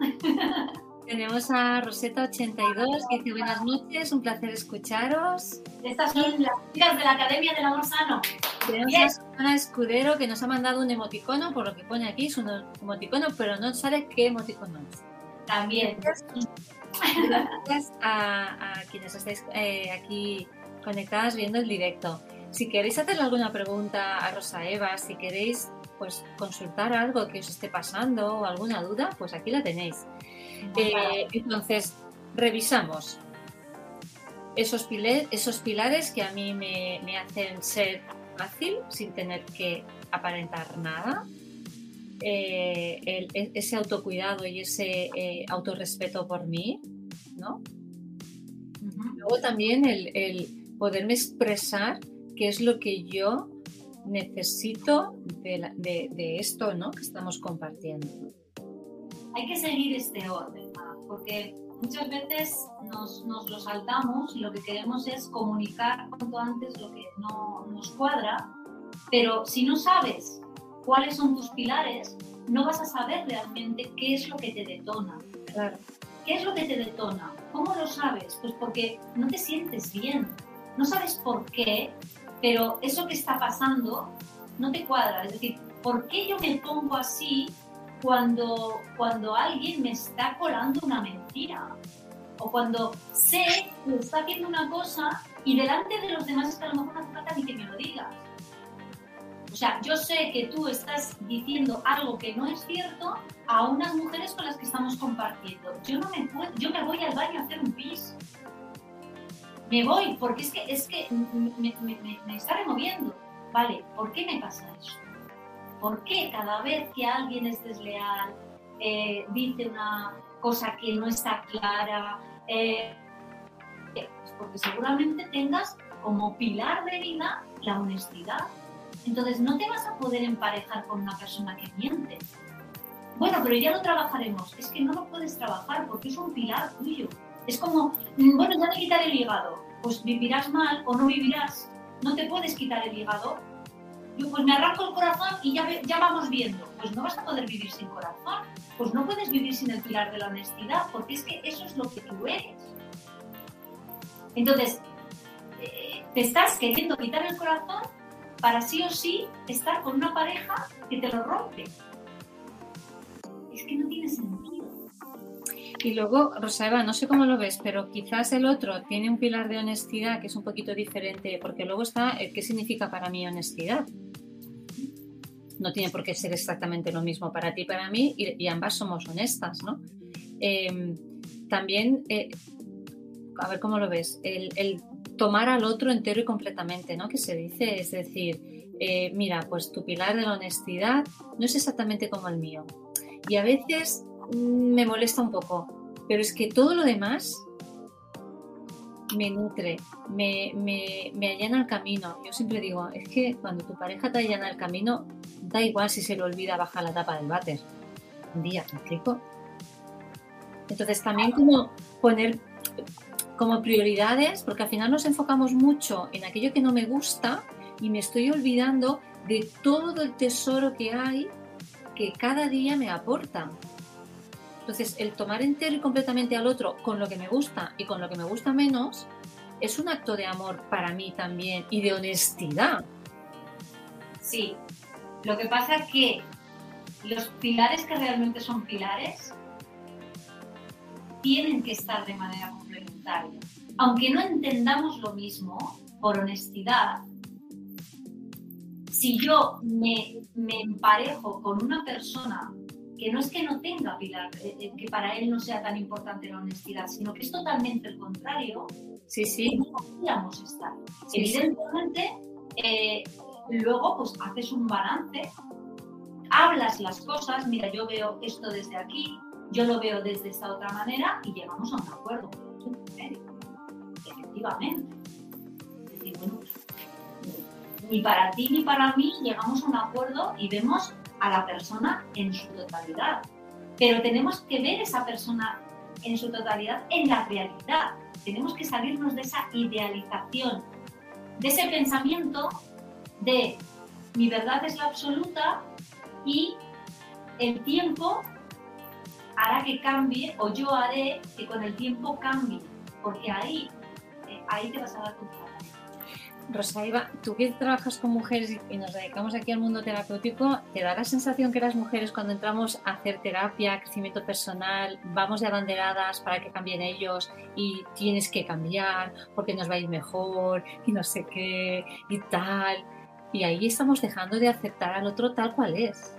Tenemos a Rosetta82 que dice, buenas noches, un placer escucharos. Estas son las chicas de la Academia del Amor Sano. Tenemos Bien. a Susana Escudero que nos ha mandado un emoticono, por lo que pone aquí, es un emoticono, pero no sabe qué emoticono es. También. Gracias a, a quienes estáis eh, aquí conectadas viendo el directo. Si queréis hacerle alguna pregunta a Rosa Eva, si queréis pues consultar algo que os esté pasando o alguna duda, pues aquí la tenéis. Eh, entonces, revisamos esos, pile- esos pilares que a mí me, me hacen ser fácil sin tener que aparentar nada. eh, el- e- ese autocuidado y ese eh, autorrespeto por mí, ¿no? Luego también el, el poderme expresar qué es lo que yo necesito de, la- de- de esto ¿no? que estamos compartiendo. ¿no? hay que seguir este orden, Mar, porque muchas veces nos, nos lo saltamos y lo que queremos es comunicar cuanto antes lo que no nos cuadra, pero si no sabes cuáles son tus pilares, no vas a saber realmente qué es lo que te detona. Claro. ¿Qué es lo que te detona? ¿Cómo lo sabes? Pues porque no te sientes bien. No sabes por qué, pero eso que está pasando no te cuadra. Es decir, ¿por qué yo me pongo así cuando, cuando alguien me está colando una mentira? O cuando sé que está haciendo una cosa y delante de los demás es que a lo mejor no hace falta ni que me lo digas. O sea, yo sé que tú estás diciendo algo que no es cierto a unas mujeres con las que estamos compartiendo. Yo no me puedo, yo me voy al baño a hacer un pis. Me voy, porque es que, es que me, está removiendo. Vale, ¿por qué me pasa esto? ¿Por qué cada vez que alguien es desleal, eh, dice una cosa que no está clara? eh, pues porque seguramente tengas como pilar de vida la honestidad. Entonces no te vas a poder emparejar con una persona que miente. Bueno, pero ya lo trabajaremos. Es que no lo puedes trabajar porque es un pilar tuyo. Es como, mm, bueno, ya te quitaré el hígado. Pues vivirás mal o no vivirás. No te puedes quitar el hígado. Yo pues me arranco el corazón y ya, vamos viendo. Pues no vas a poder vivir sin corazón. Pues no puedes vivir sin el pilar de la honestidad porque es que eso es lo que tú eres. Entonces, eh, te estás queriendo quitar el corazón para sí o sí estar con una pareja que te lo rompe. Es que no tiene sentido. Y luego, Rosaeva, no sé cómo lo ves, pero quizás el otro tiene un pilar de honestidad que es un poquito diferente, porque luego está el qué significa para mí honestidad. No tiene por qué ser exactamente lo mismo para ti para mí, y, y ambas somos honestas, ¿no? Eh, también, eh, a ver cómo lo ves, el, tomar al otro entero y completamente, ¿no? Que se dice, es decir, eh, mira, pues tu pilar de la honestidad no es exactamente como el mío. Y a veces me molesta un poco, pero es que todo lo demás me nutre, me allana el camino. Yo siempre digo, es que cuando tu pareja te allana el camino, da igual si se le olvida bajar la tapa del váter. Un día, ¿me explico? Entonces también como poner como prioridades, porque al final nos enfocamos mucho en aquello que no me gusta y me estoy olvidando de todo el tesoro que hay que cada día me aporta. Entonces, el tomar entero y completamente al otro con lo que me gusta y con lo que me gusta menos es un acto de amor para mí también y de honestidad. Sí. Lo que pasa es que los pilares que realmente son pilares tienen que estar de manera complementaria. Aunque no entendamos lo mismo, por honestidad, si yo me, me emparejo con una persona que no es que no tenga pilar, eh, eh, que para él no sea tan importante la honestidad, sino que es totalmente el contrario, Sí, sí, no podríamos estar. Sí, sí. Evidentemente, eh, luego pues haces un balance, hablas las cosas, mira, yo veo esto desde aquí, yo lo veo desde esta otra manera y llegamos a un acuerdo. Efectivamente. Es decir, bueno, ni para ti ni para mí llegamos a un acuerdo y vemos a la persona en su totalidad. Pero tenemos que ver esa persona en su totalidad en la realidad. Tenemos que salirnos de esa idealización, de ese pensamiento de mi verdad es la absoluta y el tiempo hará que cambie o yo haré que con el tiempo cambie, porque ahí, eh, ahí te vas a dar cuenta. Rosaeva, tú que trabajas con mujeres y- nos dedicamos aquí al mundo terapéutico, ¿te da la sensación que las mujeres cuando entramos a hacer terapia, crecimiento personal, vamos de abanderadas para que cambien ellos y tienes que cambiar porque nos va a ir mejor y no sé qué y tal? Y ahí estamos dejando de aceptar al otro tal cual es.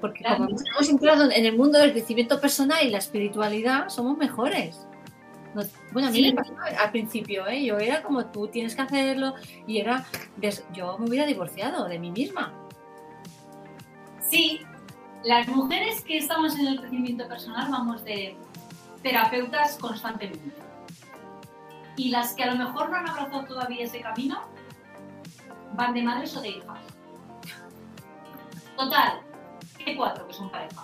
Porque Claro. como hemos entrado en el mundo del crecimiento personal y la espiritualidad, somos mejores. Nos- bueno, a mí Sí. me pasaba al principio, ¿eh? yo era como tú tienes que hacerlo y era, des- yo me hubiera divorciado de mí misma. Sí, las mujeres que estamos en el crecimiento personal vamos de terapeutas constantemente. Y las que a lo mejor no han abrazado todavía ese camino, van de madres o de hijas. Total, hay cuatro que son pareja.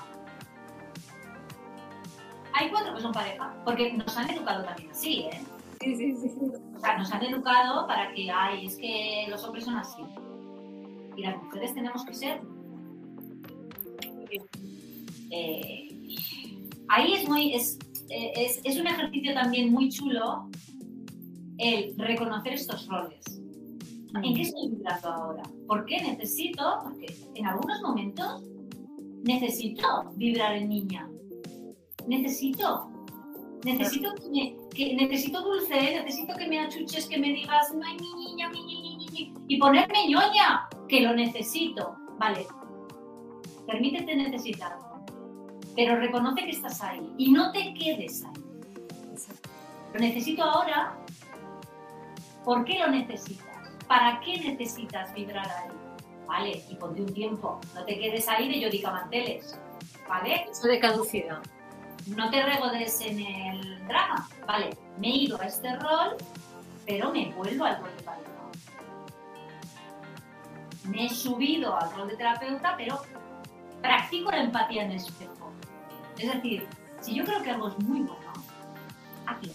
Hay cuatro que son pareja, porque nos han educado también así, ¿eh? Sí, sí, sí. O sea, nos han educado para que, ay, es que los hombres son así. Y las mujeres tenemos que ser. Eh, ahí es muy. Es, eh, es, es un ejercicio también muy chulo el reconocer estos roles. ¿En qué estoy vibrando ahora? ¿Por qué necesito? Porque en algunos momentos necesito vibrar en niña. Necesito. Necesito que, me- necesito dulce, necesito que me achuches, que me digas, ay, mi niña, mi niña, niña", y ponerme ñoña, que lo necesito. Vale, permítete necesitarlo, pero reconoce que estás ahí y no te quedes ahí. Lo necesito ahora. ¿Por qué lo necesitas? ¿Para qué necesitas vibrar ahí? Vale, y ponte un tiempo. No te quedes ahí de Yodica Manteles. ¿Vale? Eso de caducidad. No te regodes en el drama. Vale, me he ido a este rol, pero me vuelvo al rol de pareja. Me he subido al rol de terapeuta, pero practico la empatía en espejo. Es decir, si yo creo que algo es muy bueno, hazlo.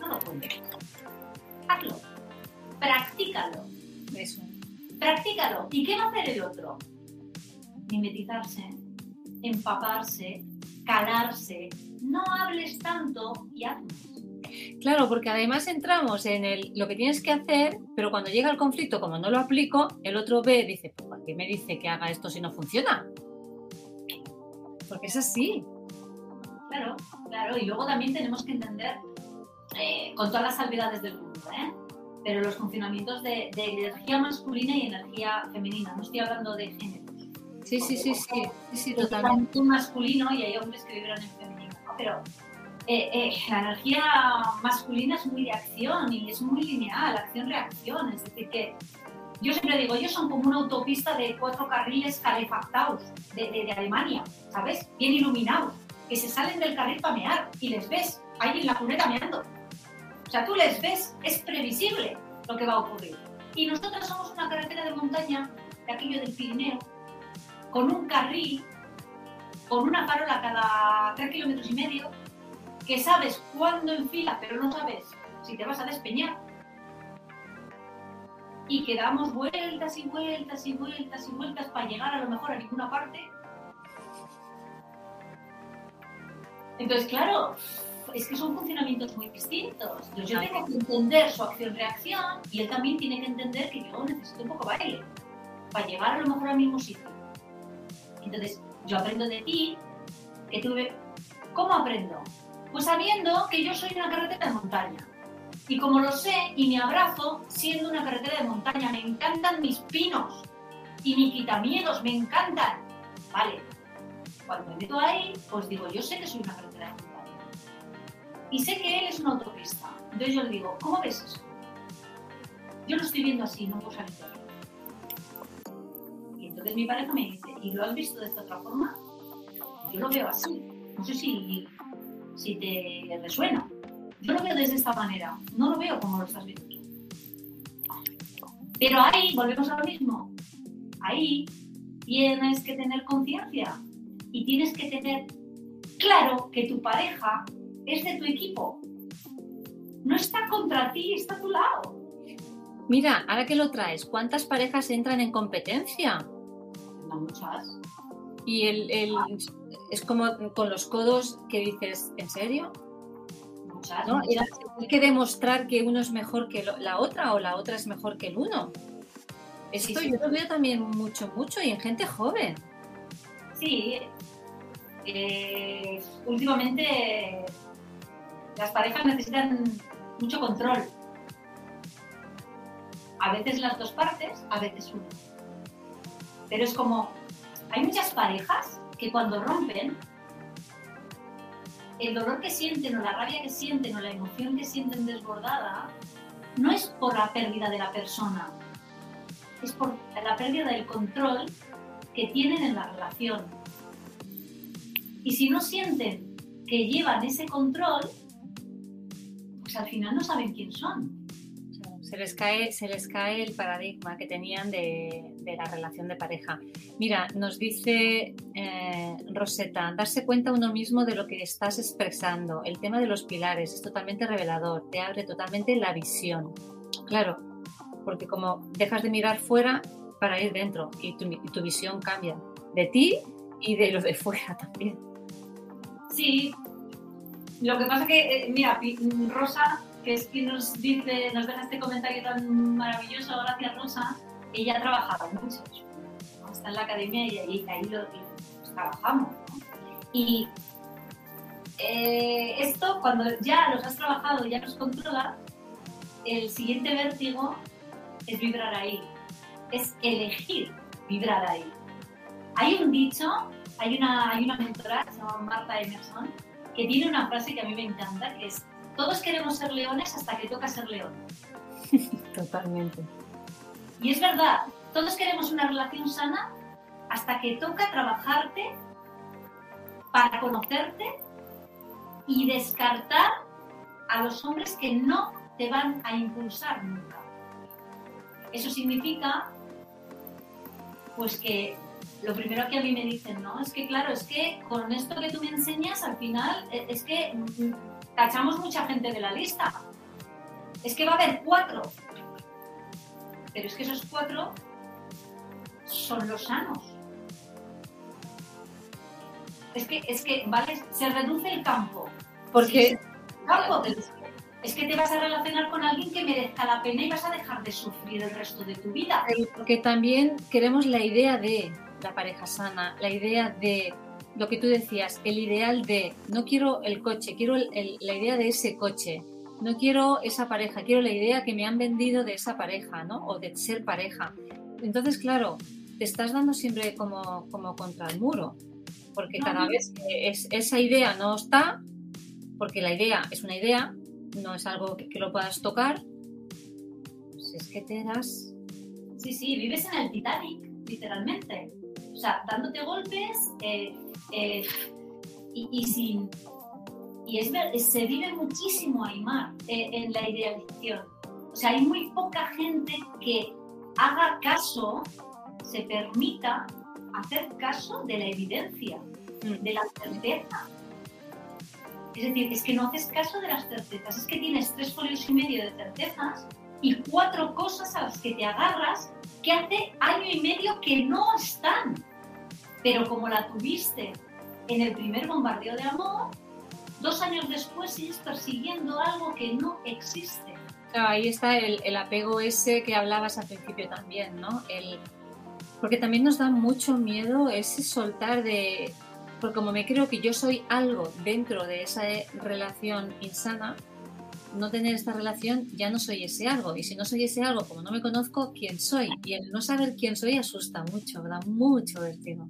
No lo cuentes. Hazlo. Practícalo. Eso. Practícalo. ¿Y qué va a hacer el otro? Mimetizarse, empaparse, calarse. No hables tanto y haz. Claro, porque además entramos en el, lo que tienes que hacer, pero cuando llega el conflicto, como no lo aplico, el otro ve y dice, pues, ¿para qué me dice que haga esto si no funciona? Porque es así. Claro, claro. Y luego también tenemos que entender, eh, con todas las salvedades del mundo, ¿eh? pero los funcionamientos de, de energía masculina y energía femenina. No estoy hablando de géneros. Sí, sí, sí, sí, sí, Porque totalmente. también masculino y hay hombres que vibran en femenino, ¿no? pero eh, eh, la energía masculina es muy de acción y es muy lineal, acción-reacción. Es decir, que yo siempre digo, ellos son como una autopista de cuatro carriles calefactados de, de- de Alemania, ¿sabes? Bien iluminados, que se salen del carril para mear y les ves ahí en la cuneta meando. O sea, tú les ves, es previsible lo que va a ocurrir. Y nosotros somos una carretera de montaña, de aquello del Pirineo, con un carril, con una farola cada tres kilómetros y medio, que sabes cuándo enfila, pero no sabes si te vas a despeñar. Y que damos vueltas y vueltas y vueltas y vueltas para llegar a lo mejor a ninguna parte. Entonces, claro, es que son funcionamientos muy distintos. Entonces, yo tengo que entender su acción-reacción y él también tiene que entender que yo necesito un poco baile para llegar a lo mejor al mismo sitio. Entonces, yo aprendo de ti, que tuve... ¿Cómo aprendo? Pues sabiendo que yo soy una carretera de montaña. Y como lo sé y me abrazo siendo una carretera de montaña, me encantan mis pinos y mis quitamiedos, me encantan. Vale, cuando me meto ahí, pues digo, yo sé que soy una carretera de montaña. Y sé que él es una autopista. Entonces yo le digo, ¿cómo ves eso? Yo lo estoy viendo así, no puedo salir entonces mi pareja me dice, ¿y lo has visto de esta otra forma? Yo lo veo así. No sé si, si te resuena. Yo lo veo desde esta manera. No lo veo como lo estás viendo tú. Pero ahí, volvemos a lo mismo. Ahí tienes que tener conciencia y tienes que tener claro que tu pareja es de tu equipo. No está contra ti, está a tu lado. Mira, ahora que lo traes, ¿cuántas parejas entran en competencia? Muchas. Y el, el- es como con los codos que dices, ¿en serio? Muchas. ¿No? muchas. Hay que demostrar que uno es mejor que lo- la otra o la otra es mejor que el uno. Esto Sí, sí. yo lo veo también mucho, mucho y en gente joven. Sí. Eh, últimamente las parejas necesitan mucho control. A veces las dos partes, a veces una. Pero es como, hay muchas parejas que cuando rompen, el dolor que sienten o la rabia que sienten o la emoción que sienten desbordada, no es por la pérdida de la persona, es por la pérdida del control que tienen en la relación. Y si no sienten que llevan ese control, pues al final no saben quién son. Se les cae, se les cae el paradigma que tenían de, de la relación de pareja. Mira, nos dice eh, Rosetta, darse cuenta uno mismo de lo que estás expresando. El tema de los pilares es totalmente revelador, te abre totalmente la visión. Claro, porque como dejas de mirar fuera para ir dentro y tu, visión cambia de ti y de los de fuera también. Sí, lo que pasa que, eh, mira, Rosa, que es quien nos dice, nos deja este comentario tan maravilloso, gracias Rosa, ella ha trabajado mucho, ¿no? está en la academia y ahí, lo, lo trabajamos. Y eh, esto, cuando ya los has trabajado, ya los controlas, el siguiente vértigo es vibrar ahí, es elegir vibrar ahí. Hay un dicho, hay una, hay una mentora que se llama Marta Emerson, que tiene una frase que a mí me encanta, que es, todos queremos ser leones hasta que toca ser león. Totalmente. Y es verdad, todos queremos una relación sana hasta que toca trabajarte para conocerte y descartar a los hombres que no te van a impulsar nunca. Eso significa, pues que lo primero que a mí me dicen, ¿no? Es que claro, es que con esto que tú me enseñas, al final, eh, es que mm, tachamos mucha gente de la lista. Es que va a haber cuatro. Pero es que esos cuatro son los sanos. Es que, es que, ¿vale? Se reduce el campo. Porque Campo, pero es que- es que te vas a relacionar con alguien que merezca la pena y vas a dejar de sufrir el resto de tu vida. Porque también queremos la idea de la pareja sana, la idea de lo que tú decías, el ideal de no quiero el coche, quiero el- el- la idea de ese coche, no quiero esa pareja, quiero la idea que me han vendido de esa pareja, ¿no? O de ser pareja. Entonces, claro, te estás dando siempre como, como contra el muro, porque cada vez que es- esa idea no está, porque la idea es una idea, no es algo que, que lo puedas tocar, pues es que te das Sí, sí, vives en el Titanic, literalmente. O sea, dándote golpes eh, eh, y, y sin... Y es ver- se vive muchísimo, Aymar, eh, en la idealización. O sea, hay muy poca gente que haga caso, se permita hacer caso de la evidencia, Mm. de la certeza. Es decir, es que no haces caso de las certezas, es que tienes tres folios y medio de certezas y cuatro cosas a las que te agarras que hace año y medio que no están. Pero como la tuviste en el primer bombardeo de amor, dos años después sigues persiguiendo algo que no existe. Claro, ahí está el, el apego ese que hablabas al principio también, ¿no? El, porque también nos da mucho miedo ese soltar de... Porque como me creo que yo soy algo dentro de esa eh, relación insana, no tener esta relación ya no soy ese algo. Y si no soy ese algo, como no me conozco, ¿quién soy? Y el no saber quién soy asusta mucho, da mucho vértigo.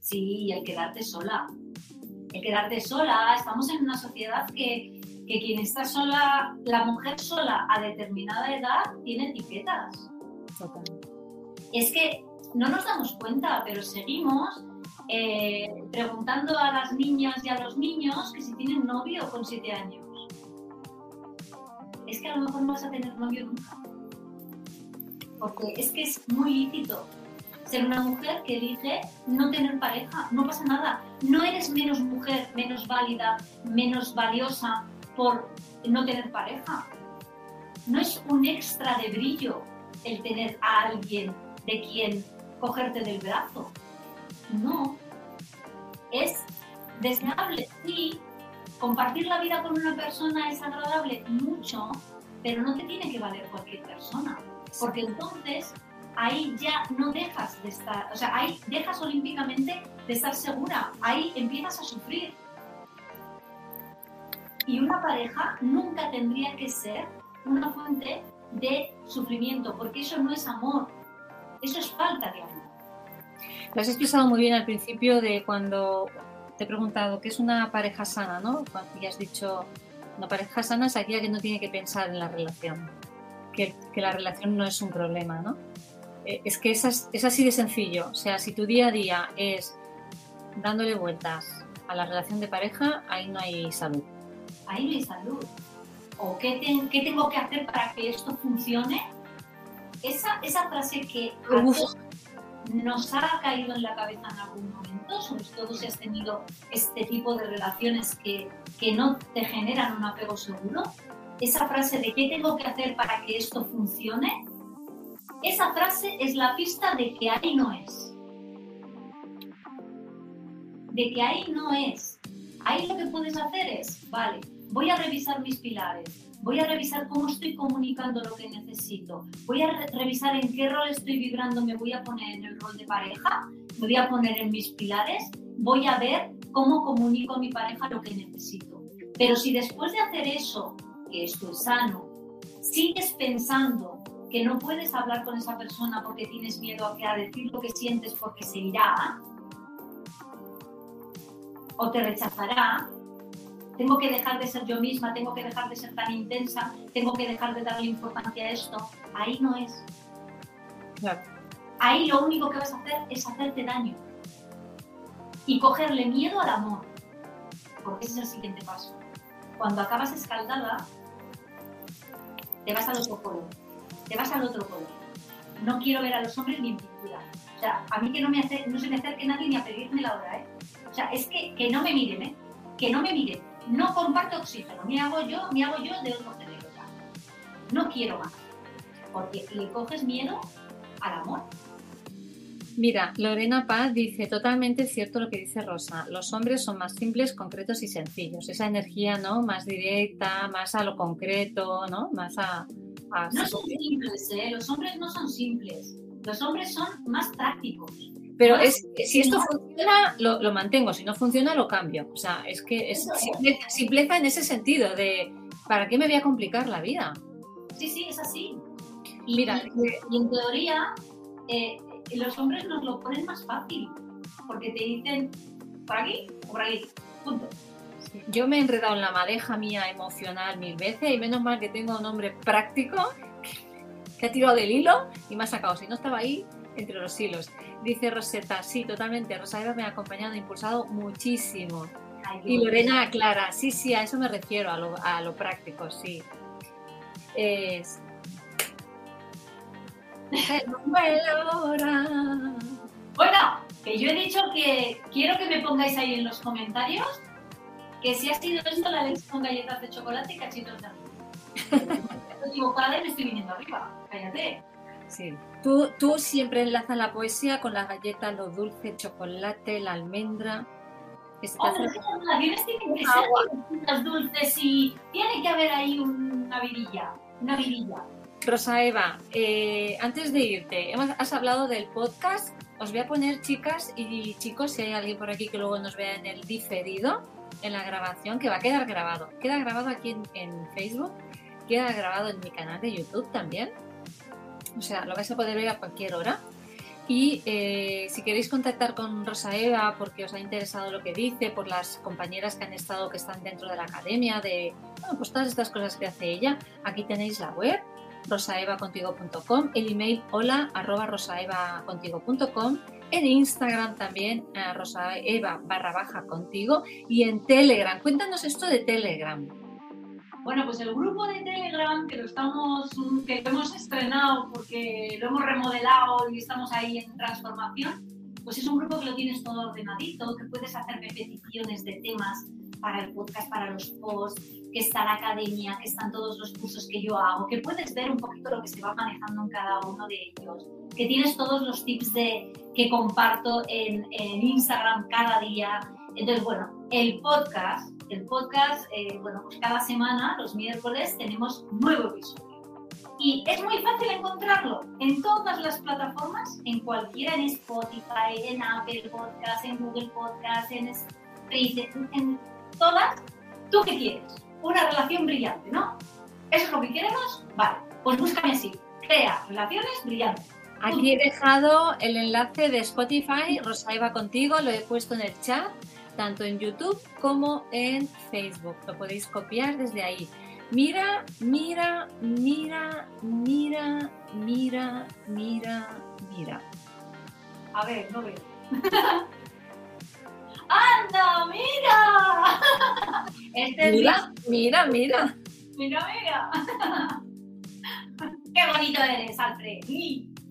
Sí, y el quedarte sola. El quedarte sola. Estamos en una sociedad que, que quien está sola, la mujer sola a determinada edad, tiene etiquetas. Totalmente. Es que no nos damos cuenta, pero seguimos eh, preguntando a las niñas y a los niños que si tienen novio con siete años. Es que a lo mejor no vas a tener novio nunca. Porque es que es muy lícito ser una mujer que elige no tener pareja. No pasa nada. No eres menos mujer, menos válida, menos valiosa por no tener pareja. No es un extra de brillo el tener a alguien de quien cogerte del brazo. No. Es deseable, sí. Compartir la vida con una persona es agradable mucho, pero no te tiene que valer cualquier persona. Porque entonces ahí ya no dejas de estar, o sea, ahí dejas olímpicamente de estar segura, ahí empiezas a sufrir. Y una pareja nunca tendría que ser una fuente de sufrimiento, porque eso no es amor, eso es falta de amor. Lo has expresado muy bien al principio de cuando te he preguntado qué es una pareja sana, ¿no? Y has dicho, una pareja sana es aquella que no tiene que pensar en la relación, que, que la relación no es un problema, ¿no? Eh, es que es, es así de sencillo. O sea, si tu día a día es dándole vueltas a la relación de pareja, ahí no hay salud. ahí no hay salud. ¿O qué, ten- qué tengo que hacer para que esto funcione? Esa, esa frase que nos ha caído en la cabeza en algún momento, sobre todo si has tenido este tipo de relaciones que, que no te generan un apego seguro, esa frase de qué tengo que hacer para que esto funcione, esa frase es la pista de que ahí no es. De que ahí no es. Ahí lo que puedes hacer es, vale, voy a revisar mis pilares, voy a revisar cómo estoy comunicando lo que necesito, voy a re- revisar en qué rol estoy vibrando, me voy a poner en el rol de pareja, me voy a poner en mis pilares, voy a ver cómo comunico a mi pareja lo que necesito. Pero si después de hacer eso, que esto es sano, sigues pensando que no puedes hablar con esa persona porque tienes miedo a que a decir lo que sientes porque se irá, o te rechazará, tengo que dejar de ser yo misma, tengo que dejar de ser tan intensa, tengo que dejar de darle importancia a esto, ahí no es. Claro. Ahí lo único que vas a hacer es hacerte daño y cogerle miedo al amor, porque ese es el siguiente paso. Cuando acabas escaldada, te vas al otro polo, te vas al otro polo. No quiero ver a los hombres ni en pintura. O sea, a mí que no, me hace, no se me acerque nadie ni a pedirme la hora, ¿eh? O sea, es que, que no me miren, ¿eh? Que no me miren. No comparto oxígeno. Me hago yo, me hago yo de otro cerebro. No quiero más. Porque le coges miedo al amor. Mira, Lorena Paz dice totalmente cierto lo que dice Rosa. Los hombres son más simples, concretos y sencillos. Esa energía, ¿no? Más directa, más a lo concreto, ¿no? Más a. No son simples, ¿eh? Los hombres no son simples. Los hombres son más prácticos. Pero es, si esto funciona, lo, lo mantengo. Si no funciona, lo cambio. O sea, es que es simpleza en ese sentido de ¿para qué me voy a complicar la vida? Sí, sí, es así. Y, Mira, y- y en teoría, eh, los hombres nos lo ponen más fácil. Porque te dicen, por aquí o por aquí. Punto. Yo me he enredado en la madeja mía emocional mil veces y menos mal que tengo un hombre práctico que ha tirado del hilo y me ha sacado. Si no estaba ahí, entre los hilos. Dice Rosetta, sí, totalmente. Rosa Eva me ha acompañado e impulsado muchísimo. Ay, Y Lorena aclara, sí, sí, a eso me refiero, a lo, a lo práctico, sí. Es... Bueno, que yo he dicho que quiero que me pongáis ahí en los comentarios que si ha sido esto la leche con galletas de chocolate y cachitos de arroz. Estoy equivocada y me estoy viniendo arriba. Cállate. Sí. Tú, tú siempre enlazas la poesía con las galletas, los dulces, el chocolate, la almendra. Es- Hombre, las relaciones tienen que ser distintas, dulces y tiene que haber ahí una vidilla. Una vidilla. Rosa Eva, eh, antes de irte, hemos, has hablado del podcast. Os voy a poner, chicas y chicos, si hay alguien por aquí que luego nos vea en el diferido, en la grabación, que va a quedar grabado. Queda grabado aquí en, en Facebook, queda grabado en mi canal de YouTube también. O sea, lo vais a poder ver a cualquier hora. Y eh, si queréis contactar con Rosa Eva porque os ha interesado lo que dice, por las compañeras que han estado, que están dentro de la academia, de bueno, pues todas estas cosas que hace ella, aquí tenéis la web rosaevacontigo.com, el email hola arroba rosaevacontigo.com, en Instagram también eh, rosaeva barra baja contigo y en Telegram. Cuéntanos esto de Telegram. Bueno, pues el grupo de Telegram que lo estamos, que lo hemos estrenado porque lo hemos remodelado y estamos ahí en transformación, pues es un grupo que lo tienes todo ordenadito, que puedes hacerme peticiones de temas para el podcast, para los posts, que está la academia, que están todos los cursos que yo hago, que puedes ver un poquito lo que se va manejando en cada uno de ellos, que tienes todos los tips de, que comparto en, en Instagram cada día. Entonces, bueno, el podcast, el podcast, eh, bueno, pues cada semana, los miércoles, tenemos nuevo episodio. Y es muy fácil encontrarlo en todas las plataformas, en cualquiera, en Spotify, en Apple Podcast, en Google Podcast, en Spreaker, en, todas. ¿Tú qué quieres? Una relación brillante, ¿no? ¿Eso es lo que queremos? Vale, pues búscame así. Crea relaciones brillantes. Aquí he dejado el enlace de Spotify, Rosaeva contigo, lo he puesto en el chat, tanto en YouTube como en Facebook. Lo podéis copiar desde ahí. Mira, mira, mira, mira, mira, mira, mira. A ver, no veo. ¡Anda, mira! Este es Mira, mira, mira. Mira, mira. ¡Qué bonito eres, Alfred!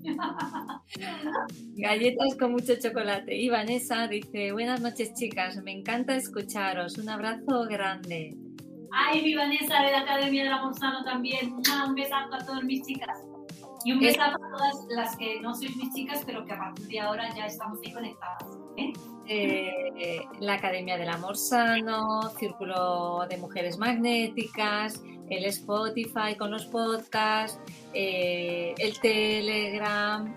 Galletas con mucho chocolate. Y Vanessa dice, buenas noches chicas, me encanta escucharos. Un abrazo grande. Ay, mi Vanessa de la Academia de la Monsanto también. Un besazo a todas mis chicas. Y un besazo a todas las que no sois mis chicas, pero que a partir de ahora ya estamos ahí conectadas. ¿eh? Eh, la Academia del Amor Sano, Círculo de Mujeres Magnéticas, el Spotify con los podcasts, eh, el Telegram.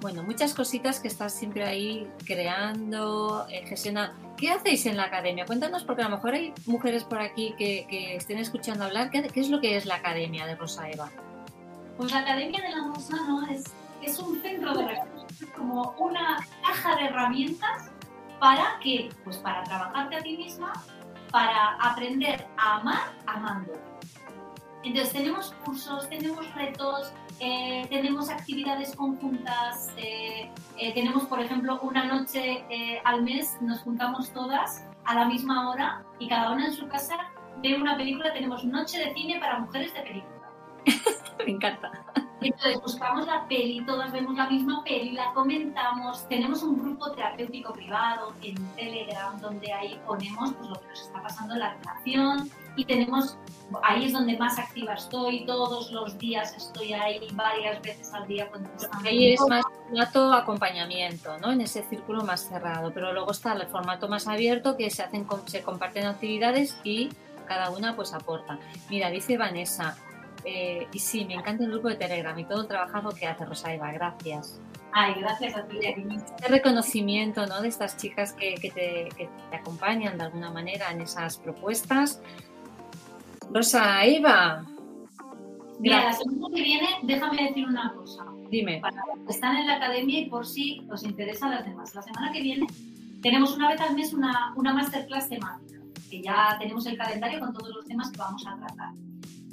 Bueno, muchas cositas que estás siempre ahí creando, eh, gestionando. ¿Qué hacéis en la academia? Cuéntanos, porque a lo mejor hay mujeres por aquí que, que estén escuchando hablar. ¿Qué, es lo que es la academia de Rosa Eva? Pues la Academia del Amor Sano es, es un centro de recursos, como una caja de herramientas para qué? Pues para trabajarte a ti misma, para aprender a amar amando. Entonces tenemos cursos, tenemos retos, eh, tenemos actividades conjuntas, eh, eh, tenemos por ejemplo una noche al mes, nos juntamos todas a la misma hora y cada una en su casa ve una película, tenemos noche de cine para mujeres de película. Me encanta. Entonces buscamos la peli, todas vemos la misma peli, la comentamos, tenemos un grupo terapéutico privado en Telegram donde ahí ponemos pues, lo que nos está pasando en la relación y tenemos, ahí es donde más activa estoy, todos los días estoy ahí varias veces al día contestando. Ahí es más formato acompañamiento, ¿no? En ese círculo más cerrado, pero luego está el formato más abierto que se hacen, se comparten actividades y cada una pues aporta. Mira, dice Vanessa, eh, y sí, me encanta el grupo de Telegram y todo el trabajo que hace Rosa Eva, gracias. Ay, gracias a ti. Este reconocimiento ¿no? de estas chicas que, que, te, que, te, acompañan de alguna manera en esas propuestas. Rosa Eva. Mira, la semana que viene, déjame decir una cosa. Dime. Para los que están en la academia y por si os interesan las demás. La semana que viene tenemos una vez al mes una, una masterclass temática, que ya tenemos el calendario con todos los temas que vamos a tratar.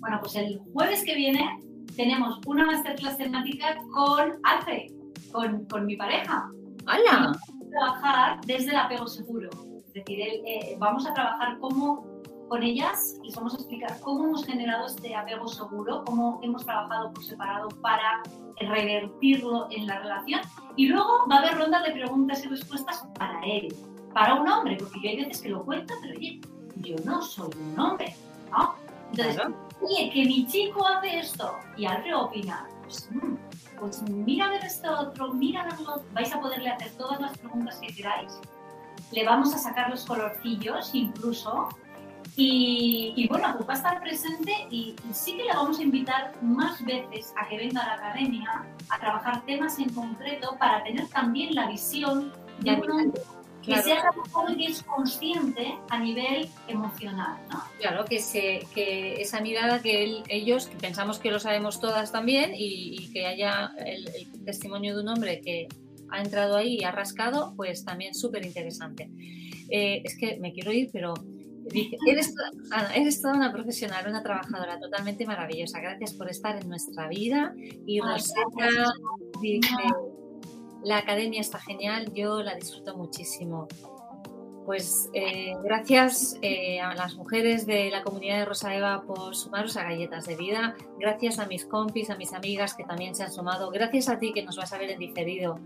Bueno, pues el jueves que viene tenemos una masterclass temática con Alfred, con, con mi pareja. ¡Hala! Vamos a trabajar desde el apego seguro. Es decir, eh, vamos a trabajar cómo con ellas, les vamos a explicar cómo hemos generado este apego seguro, cómo hemos trabajado por separado para revertirlo en la relación. Y luego va a haber rondas de preguntas y respuestas para él, para un hombre, porque yo hay veces que lo cuento, pero oye, yo no soy un hombre, ¿no? Entonces, claro. Oye, que mi chico hace esto y Alfred opina, pues, mmm, pues mira a ver esto otro, mira a verlo, vais a poderle hacer todas las preguntas que queráis. Le vamos a sacar los colorcillos incluso. Y, y bueno, pues va a estar presente y, y, sí que le vamos a invitar más veces a que venga a la academia a trabajar temas en concreto para tener también la visión de un hombre que claro. sea algo que es consciente a nivel emocional, ¿no? Claro, que, se, que esa mirada que él, ellos, que pensamos que lo sabemos todas también, y, y que haya el, el, testimonio de un hombre que ha entrado ahí y ha rascado, pues también súper interesante. Eh, es que me quiero ir, pero dice, eres, Ana, eres toda una profesional, una trabajadora totalmente maravillosa. Gracias por estar en nuestra vida. Y Rosetta dice... La academia está genial, yo la disfruto muchísimo. Pues eh, gracias eh, a las mujeres de la comunidad de Rosa Eva por sumaros a Galletas de Vida. Gracias a mis compis, a mis amigas que también se han sumado. Gracias a ti que nos vas a ver en diferido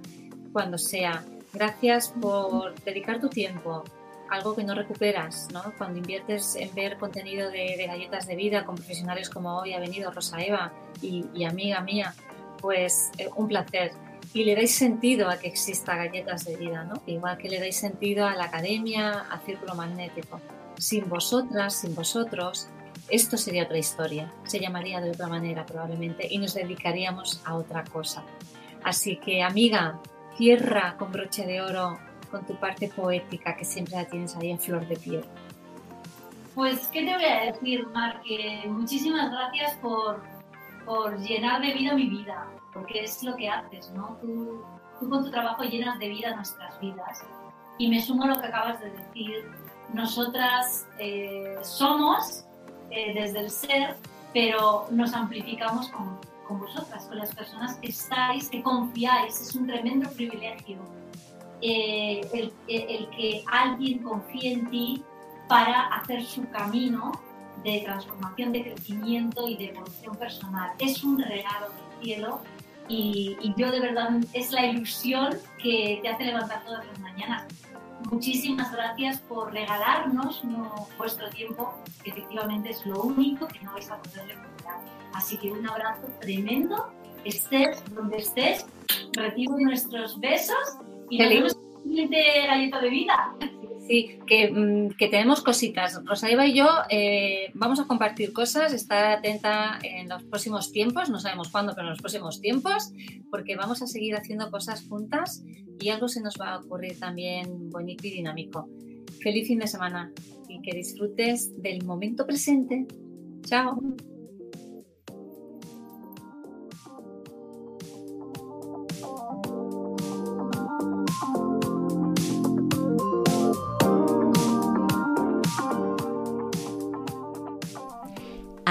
cuando sea. Gracias por dedicar tu tiempo, algo que no recuperas, ¿no? Cuando inviertes en ver contenido de, Galletas de Vida con profesionales como hoy ha venido Rosa Eva y, y amiga mía, pues eh, un placer y le dais sentido a que exista galletas de vida, ¿no? Igual que le dais sentido a la academia, al círculo magnético. Sin vosotras, sin vosotros, esto sería otra historia, se llamaría de otra manera probablemente y nos dedicaríamos a otra cosa. Así que amiga, cierra con broche de oro con tu parte poética que siempre la tienes ahí en flor de piel. Pues, ¿qué te voy a decir, Mar? Que muchísimas gracias por, por llenar de vida mi vida, porque es lo que haces, ¿no? Tú, tú, con tu trabajo llenas de vida nuestras vidas. Y me sumo a lo que acabas de decir. Nosotras eh, somos eh, desde el ser, pero nos amplificamos con, con vosotras, con las personas que estáis, que confiáis. Es un tremendo privilegio eh, el, el, que alguien confíe en ti para hacer su camino de transformación, de crecimiento y de evolución personal. Es un regalo del cielo y, y, yo de verdad es la ilusión que te hace levantar todas las mañanas. Muchísimas gracias por regalarnos no, vuestro tiempo, que efectivamente es lo único que no vais a poder recuperar. Así que un abrazo tremendo, estés donde estés, recibe nuestros besos y nos vemos en siguiente galleta de vida. Sí, que, mm, que, tenemos cositas. Rosa Eva y yo eh, vamos a compartir cosas, estar atenta en los próximos tiempos, no sabemos cuándo, pero en los próximos tiempos, porque vamos a seguir haciendo cosas juntas y algo se nos va a ocurrir también bonito y dinámico. Feliz fin de semana y que disfrutes del momento presente. Chao.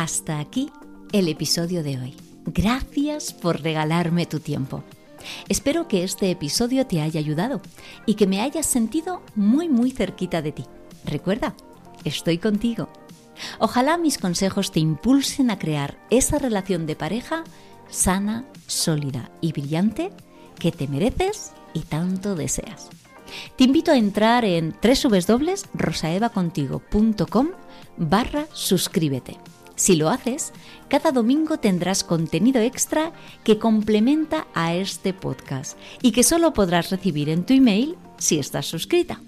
Hasta aquí el episodio de hoy. Gracias por regalarme tu tiempo. Espero que este episodio te haya ayudado y que me hayas sentido muy muy cerquita de ti. Recuerda, estoy contigo. Ojalá mis consejos te impulsen a crear esa relación de pareja sana, sólida y brillante que te mereces y tanto deseas. Te invito a entrar en www.rosaevacontigo.com barra suscríbete si lo haces, cada domingo tendrás contenido extra que complementa a este podcast y que solo podrás recibir en tu email si estás suscrita.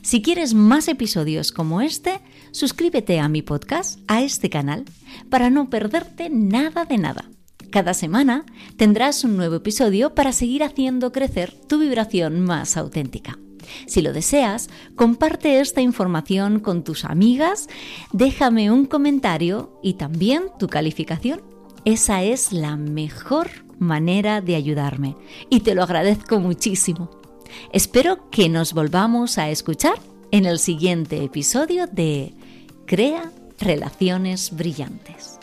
Si quieres más episodios como este, suscríbete a mi podcast, a este canal, para no perderte nada de nada. Cada semana tendrás un nuevo episodio para seguir haciendo crecer tu vibración más auténtica. Si lo deseas, comparte esta información con tus amigas, déjame un comentario y también tu calificación. Esa es la mejor manera de ayudarme y te lo agradezco muchísimo. Espero que nos volvamos a escuchar en el siguiente episodio de Crea Relaciones Brillantes.